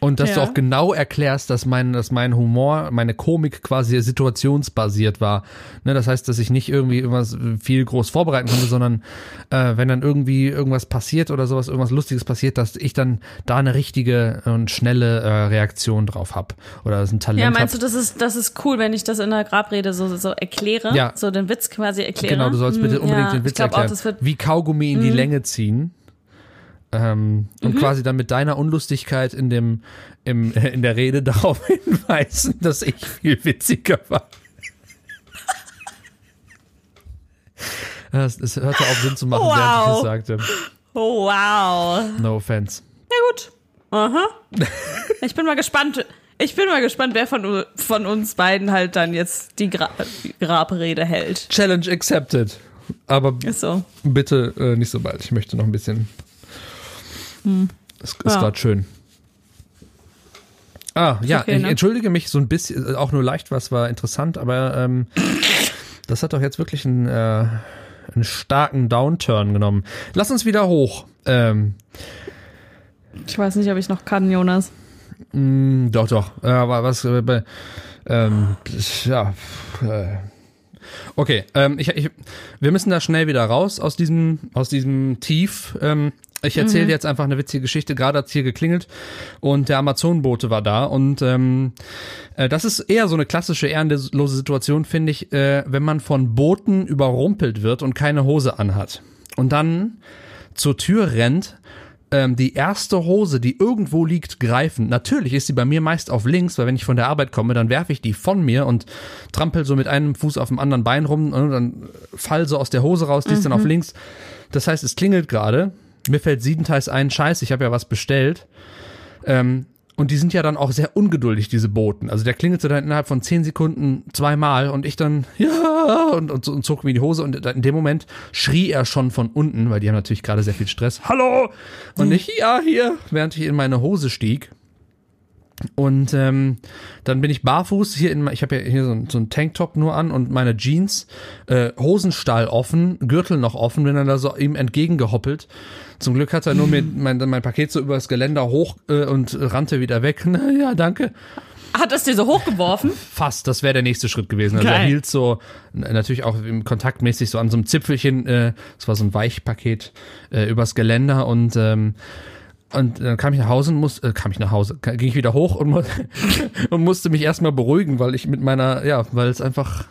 Speaker 3: und dass du
Speaker 4: Ja.
Speaker 3: auch genau erklärst, dass mein, dass mein Humor, meine Komik quasi situationsbasiert war. Ne, das heißt, dass ich nicht irgendwie irgendwas viel groß vorbereiten konnte, sondern äh, wenn dann irgendwie irgendwas passiert oder sowas, irgendwas Lustiges passiert, dass ich dann da eine richtige und schnelle äh, Reaktion drauf hab Oder dass ein Talent
Speaker 4: Ja, meinst
Speaker 3: hab.
Speaker 4: du, das ist, das ist cool, wenn ich das in der Grabrede so, so erkläre?
Speaker 3: Ja.
Speaker 4: So den Witz quasi erkläre?
Speaker 3: Genau, du sollst bitte
Speaker 4: Hm,
Speaker 3: unbedingt
Speaker 4: ja,
Speaker 3: den Witz erklären.
Speaker 4: Auch, das wird,
Speaker 3: wie Kaugummi in die
Speaker 4: Mhm.
Speaker 3: Länge ziehen. Ähm, und quasi dann mit deiner Unlustigkeit in dem im, äh, (laughs) in der Rede (laughs) darauf hinweisen, dass ich viel witziger war. (laughs) Es, es hörte auf Sinn zu machen, während ich
Speaker 4: Wow.
Speaker 3: es sagte.
Speaker 4: oh, wow.
Speaker 3: No offense.
Speaker 4: Ja gut. Aha. Ich bin mal gespannt. Ich bin mal gespannt, wer von, von uns beiden halt dann jetzt die, Gra die Grabrede hält.
Speaker 3: Challenge accepted. Aber
Speaker 4: so.
Speaker 3: bitte äh, nicht so bald. Ich möchte noch ein bisschen. Es ist
Speaker 4: Ja.
Speaker 3: gerade schön. Ah, ja,
Speaker 4: okay,
Speaker 3: ich
Speaker 4: ne?
Speaker 3: entschuldige mich so ein bisschen, äh, auch nur leicht, was war interessant, aber ähm, das hat doch jetzt wirklich einen, äh, einen starken Downturn genommen. Lass uns wieder hoch. Ähm,
Speaker 4: Ich weiß nicht, ob ich noch kann, Jonas.
Speaker 3: mh, doch, doch. Äh, aber was äh, ähm, ja. Äh, okay, ähm, ich, ich, wir müssen da schnell wieder raus aus diesem, aus diesem Tief. Ähm, ich erzähle jetzt einfach eine witzige Geschichte. Gerade hat's hier geklingelt und der Amazonenbote war da und ähm, äh, das ist eher so eine klassische ehrenlose Situation, finde ich, äh, wenn man von Booten überrumpelt wird und keine Hose anhat und dann zur Tür rennt ähm, die erste Hose, die irgendwo liegt, greifen. Natürlich ist sie bei mir meist auf links, weil wenn ich von der Arbeit komme, dann werfe ich die von mir und trampel so mit einem Fuß auf dem anderen Bein rum und dann fall so aus der Hose raus, die ist dann auf links. Das heißt, es klingelt gerade. Mir fällt siebenteils ein, scheiße, ich habe ja was bestellt. Ähm, und die sind ja dann auch sehr ungeduldig, diese Boten. Also der klingelte dann innerhalb von zehn Sekunden zweimal und ich dann, (laughs) ja, und, und, und zog mir die Hose und in dem Moment schrie er schon von unten, weil die haben natürlich gerade sehr viel Stress. Hallo! Und ich, ja, hier, während ich in meine Hose stieg. Und ähm, dann bin ich barfuß hier in, ich habe ja hier so, ein- so einen Tanktop nur an und meine Jeans, äh, Hosenstall offen, Gürtel noch offen, bin dann da so ihm entgegengehoppelt. Zum Glück hat er nur mir (laughs) mein, mein Paket so übers Geländer hoch äh, und rannte wieder weg. (laughs) Na ja, danke.
Speaker 4: Hat das dir so hochgeworfen?
Speaker 3: Fast, das wäre der nächste Schritt gewesen. Also er
Speaker 4: Geil.
Speaker 3: hielt so, natürlich auch im kontaktmäßig so an so einem Zipfelchen, äh, das war so ein Weichpaket, äh, übers Geländer und ähm, und dann kam ich nach Hause und muss, äh, kam ich nach Hause, ging ich wieder hoch und, (laughs) und musste mich erstmal beruhigen, weil ich mit meiner, ja, weil es einfach,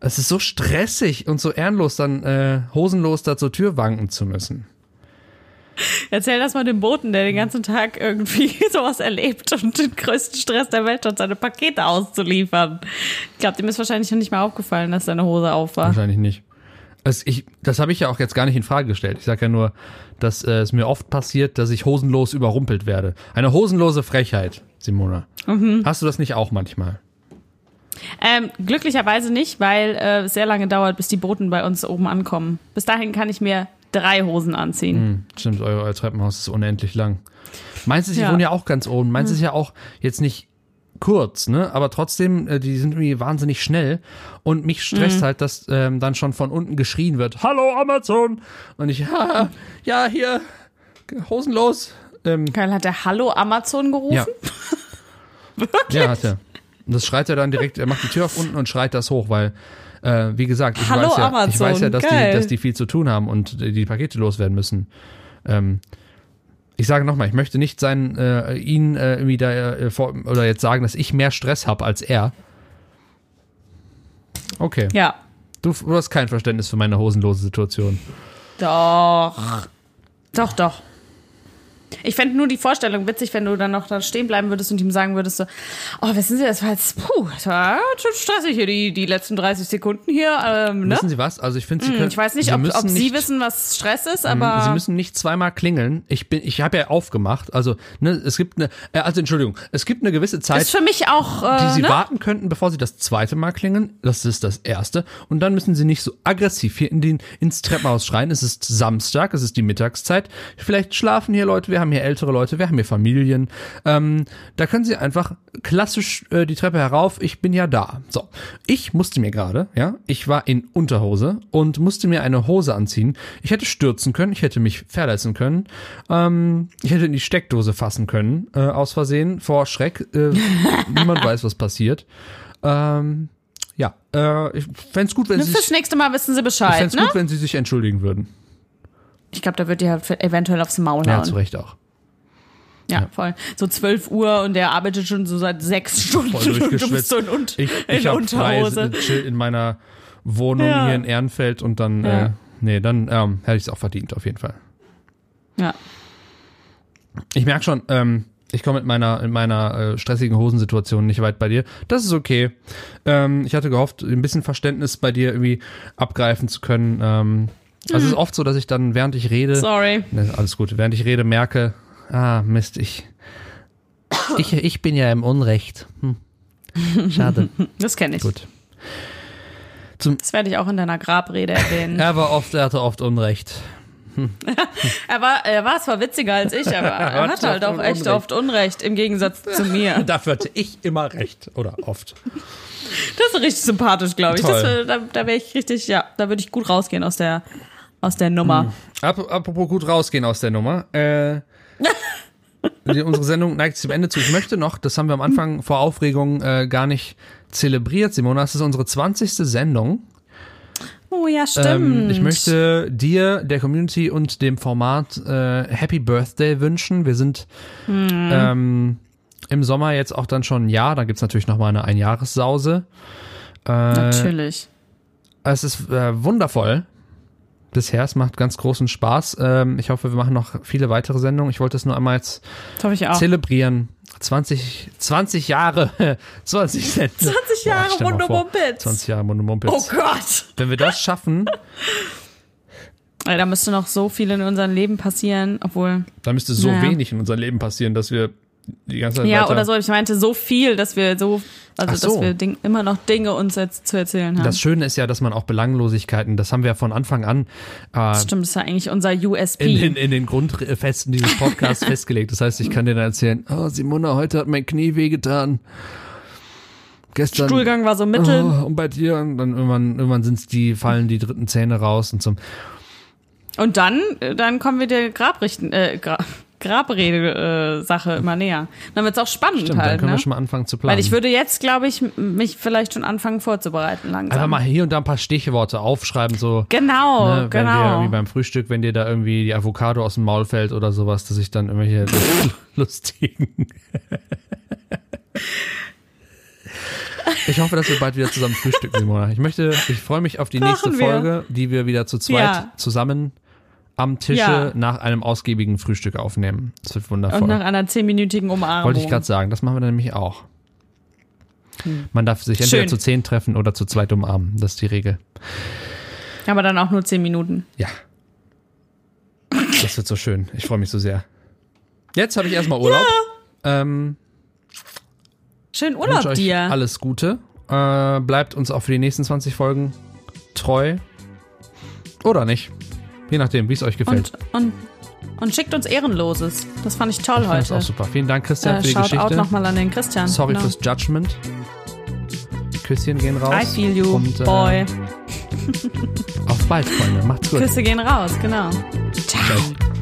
Speaker 3: es ist so stressig und so ehrenlos, dann äh, hosenlos da zur Tür wanken zu müssen.
Speaker 4: Erzähl das mal dem Boten, der den ganzen Tag irgendwie (laughs) sowas erlebt und den größten Stress der Welt hat, seine Pakete auszuliefern. Ich glaube, dem ist wahrscheinlich noch nicht mal aufgefallen, dass seine Hose auf war.
Speaker 3: Wahrscheinlich nicht. Es, ich, das habe ich ja auch jetzt gar nicht in Frage gestellt. Ich sage ja nur, dass äh, es mir oft passiert, dass ich hosenlos überrumpelt werde. Eine hosenlose Frechheit, Simona. Hast du das nicht auch manchmal?
Speaker 4: Ähm, glücklicherweise nicht, weil äh, es sehr lange dauert, bis die Boten bei uns oben ankommen. Bis dahin kann ich mir drei Hosen anziehen.
Speaker 3: Hm, stimmt, euer, euer Treppenhaus ist unendlich lang. Meinst du, sie
Speaker 4: Ja.
Speaker 3: wohnen ja auch ganz oben. Meinst du, ist ja auch jetzt nicht kurz, ne? Aber trotzdem, äh, die sind irgendwie wahnsinnig schnell. Und mich stresst halt, dass ähm, dann schon von unten geschrien wird: Hallo Amazon! Und ich, ja, ja, hier, hosenlos. Ähm,
Speaker 4: Geil, hat der Hallo Amazon gerufen?
Speaker 3: Ja. (laughs) Ja, hat er. Und das schreit er dann direkt, er macht die Tür auf unten und schreit das hoch, weil, äh, wie gesagt, ich
Speaker 4: Hallo,
Speaker 3: weiß ja, ich
Speaker 4: Amazon,
Speaker 3: weiß ja, dass die, dass die viel zu tun haben und die, die Pakete loswerden müssen. Ähm, ich sage nochmal, ich möchte nicht sein, äh, ihn äh, irgendwie da äh, vor, oder jetzt sagen, dass ich mehr Stress habe als er. Okay.
Speaker 4: Ja.
Speaker 3: Du, du hast kein Verständnis für meine hosenlose Situation.
Speaker 4: Doch. Doch, doch. Ich fände nur die Vorstellung witzig, wenn du dann noch da stehen bleiben würdest und ihm sagen würdest so, oh, wissen Sie, das war jetzt, puh, das war schon stressig hier, die, die letzten 30 Sekunden hier, ähm, ne?
Speaker 3: Wissen Sie was? Also ich finde, Sie
Speaker 4: Hm,
Speaker 3: können.
Speaker 4: Ich weiß nicht,
Speaker 3: Sie
Speaker 4: ob, ob Sie
Speaker 3: nicht-
Speaker 4: wissen, was Stress ist,
Speaker 3: Mhm,
Speaker 4: aber
Speaker 3: Sie müssen nicht zweimal klingeln. Ich bin, ich habe ja aufgemacht. Also, ne, es gibt eine, äh, also Entschuldigung, es gibt eine gewisse Zeit,
Speaker 4: ist für mich auch,
Speaker 3: die
Speaker 4: äh,
Speaker 3: Sie
Speaker 4: ne?
Speaker 3: warten könnten, bevor Sie das zweite Mal klingeln. Das ist das erste. Und dann müssen Sie nicht so aggressiv hier in den, ins Treppenhaus schreien. Es ist Samstag, es ist die Mittagszeit. Vielleicht schlafen hier Leute, wir haben hier ältere Leute, wir haben hier Familien. Ähm, da können Sie einfach klassisch äh, die Treppe herauf. Ich bin ja da. So, ich musste mir gerade, ja, ich war in Unterhose und musste mir eine Hose anziehen. Ich hätte stürzen können, ich hätte mich verletzen können, ähm, ich hätte in die Steckdose fassen können, äh, aus Versehen, vor Schreck. Äh, (laughs) niemand weiß, was passiert. Ähm, ja, äh, ich fände es gut, wenn
Speaker 4: Nur
Speaker 3: Sie
Speaker 4: fürs
Speaker 3: sich,
Speaker 4: nächste Mal wissen Sie
Speaker 3: ich
Speaker 4: Bescheid,
Speaker 3: fänd's
Speaker 4: ne?
Speaker 3: gut, wenn Sie sich entschuldigen würden.
Speaker 4: Ich glaube, da wird dir eventuell aufs Maul
Speaker 3: Ja,
Speaker 4: hauen.
Speaker 3: zu Recht auch.
Speaker 4: Ja, voll. So 12 Uhr und der arbeitet schon so seit sechs Stunden
Speaker 3: Voll (laughs)
Speaker 4: und du bist so in, und,
Speaker 3: Ich,
Speaker 4: in
Speaker 3: ich frei
Speaker 4: Unterhose.
Speaker 3: chill in meiner Wohnung
Speaker 4: Ja.
Speaker 3: hier in Ehrenfeld und dann,
Speaker 4: Ja.
Speaker 3: äh, nee, dann ähm, hätte ich es auch verdient, auf jeden Fall.
Speaker 4: Ja.
Speaker 3: Ich merke schon, ähm, ich komme mit meiner, in meiner äh, stressigen Hosensituation nicht weit bei dir. Das ist okay. Ähm, ich hatte gehofft, ein bisschen Verständnis bei dir irgendwie abgreifen zu können. Ähm, also es ist oft so, dass ich dann, während ich rede,
Speaker 4: Sorry.
Speaker 3: ne, alles gut, während ich rede, merke, ah, Mist, ich, ich, ich bin ja im Unrecht. Hm. Schade. (laughs)
Speaker 4: Das kenne ich.
Speaker 3: Gut.
Speaker 4: Das werde ich auch in deiner Grabrede erwähnen. (laughs)
Speaker 3: Er war oft, er hatte oft Unrecht. (laughs)
Speaker 4: Er war, er war zwar witziger als ich, aber er
Speaker 3: hat
Speaker 4: hat halt auch echt
Speaker 3: Unrecht.
Speaker 4: oft Unrecht im Gegensatz zu mir.
Speaker 3: Dafür hatte ich immer recht. Oder oft.
Speaker 4: Das ist richtig sympathisch, glaube ich. Das, da da wäre ich richtig, ja, da würde ich gut rausgehen aus der, aus der Nummer.
Speaker 3: Ap apropos gut rausgehen aus der Nummer. Äh, (laughs) unsere Sendung neigt sich zum Ende zu. Ich möchte noch, das haben wir am Anfang vor Aufregung äh, gar nicht zelebriert, Simona. Das ist unsere 20. Sendung.
Speaker 4: Oh ja, stimmt.
Speaker 3: Ähm, ich möchte dir, der Community und dem Format äh, Happy Birthday wünschen. Wir sind
Speaker 4: Hm.
Speaker 3: ähm, im Sommer jetzt auch dann schon ein Jahr. Da gibt's natürlich noch mal eine Einjahressause. Äh,
Speaker 4: Natürlich.
Speaker 3: es ist äh, wundervoll. Bisher, es macht ganz großen Spaß. Ähm, ich hoffe, wir machen noch viele weitere Sendungen. Ich wollte es nur einmal jetzt zelebrieren. 20, 20 Jahre, 20 Sendungen.
Speaker 4: 20 Jahre
Speaker 3: mal
Speaker 4: Mundo Mumpitz.
Speaker 3: 20 Jahre Mundo Mumpitz.
Speaker 4: Oh Gott.
Speaker 3: Wenn wir das schaffen, (laughs)
Speaker 4: Da müsste noch so viel in unserem Leben passieren, obwohl.
Speaker 3: dann müsste so
Speaker 4: Naja.
Speaker 3: wenig in unserem Leben passieren, dass wir die ganze Zeit
Speaker 4: Ja,
Speaker 3: weiter
Speaker 4: oder so. Ich meinte so viel, dass wir so, also
Speaker 3: so.
Speaker 4: dass wir Ding, immer noch Dinge uns jetzt zu erzählen haben.
Speaker 3: Das Schöne ist ja, dass man auch Belanglosigkeiten, das haben wir ja von Anfang an äh,
Speaker 4: Stimmt, das ist ja eigentlich unser USP.
Speaker 3: in, den, in den Grundfesten dieses Podcasts (laughs) festgelegt. Das heißt, ich kann dir dann erzählen, oh Simona, heute hat mein Knie wehgetan. Gestern.
Speaker 4: Stuhlgang war so mittel.
Speaker 3: Oh, und bei dir, und dann irgendwann, irgendwann sind's die, fallen die dritten Zähne raus und so.
Speaker 4: Und dann, äh, dann kommen wir der Grabrichten, äh, Gra Grabrede-Sache immer näher. Dann wird's auch spannend
Speaker 3: Stimmt, dann
Speaker 4: halt,
Speaker 3: können
Speaker 4: ne?
Speaker 3: wir schon mal anfangen zu planen.
Speaker 4: Weil ich würde jetzt, glaube ich, mich vielleicht schon anfangen vorzubereiten langsam.
Speaker 3: Einfach mal hier und da ein paar Stichworte aufschreiben, so.
Speaker 4: Genau,
Speaker 3: ne, wenn
Speaker 4: genau.
Speaker 3: irgendwie beim Frühstück, wenn dir da irgendwie die Avocado aus dem Maul fällt oder sowas, dass ich dann irgendwelche (laughs) lustigen. Ich hoffe, dass wir bald wieder zusammen frühstücken, Simona. Ich möchte, ich freue mich auf die nächste
Speaker 4: Machen wir.
Speaker 3: Folge, die wir wieder zu zweit
Speaker 4: Ja.
Speaker 3: zusammen am Tische
Speaker 4: Ja.
Speaker 3: nach einem ausgiebigen Frühstück aufnehmen. Das wird wundervoll.
Speaker 4: Und nach einer zehnminütigen Umarmung.
Speaker 3: Wollte ich gerade sagen, das machen wir nämlich auch. Man darf sich entweder
Speaker 4: Schön.
Speaker 3: zu zehn treffen oder zu zweit umarmen. Das ist die Regel.
Speaker 4: Aber dann auch nur zehn Minuten.
Speaker 3: Ja. Das wird so schön. Ich freue mich so sehr. Jetzt habe ich erstmal Urlaub. Ähm,
Speaker 4: Schön
Speaker 3: wünsche
Speaker 4: Urlaub dir.
Speaker 3: alles Gute. Äh, bleibt uns auch für die nächsten 20 Folgen treu. Oder nicht. Je nachdem, wie es euch gefällt.
Speaker 4: Und, und, und schickt uns Ehrenloses. Das fand ich toll
Speaker 3: ich fand das
Speaker 4: heute.
Speaker 3: auch super. Vielen Dank, Christian,
Speaker 4: Äh,
Speaker 3: für die
Speaker 4: Shoutout
Speaker 3: Geschichte.
Speaker 4: nochmal an den Christian.
Speaker 3: Sorry
Speaker 4: Genau.
Speaker 3: fürs Judgment. Küsschen gehen raus.
Speaker 4: I feel you,
Speaker 3: Und, äh,
Speaker 4: boy. (laughs)
Speaker 3: Auf bald, Freunde. Macht's gut.
Speaker 4: Küsse gehen raus, genau. Ciao.
Speaker 3: Ciao.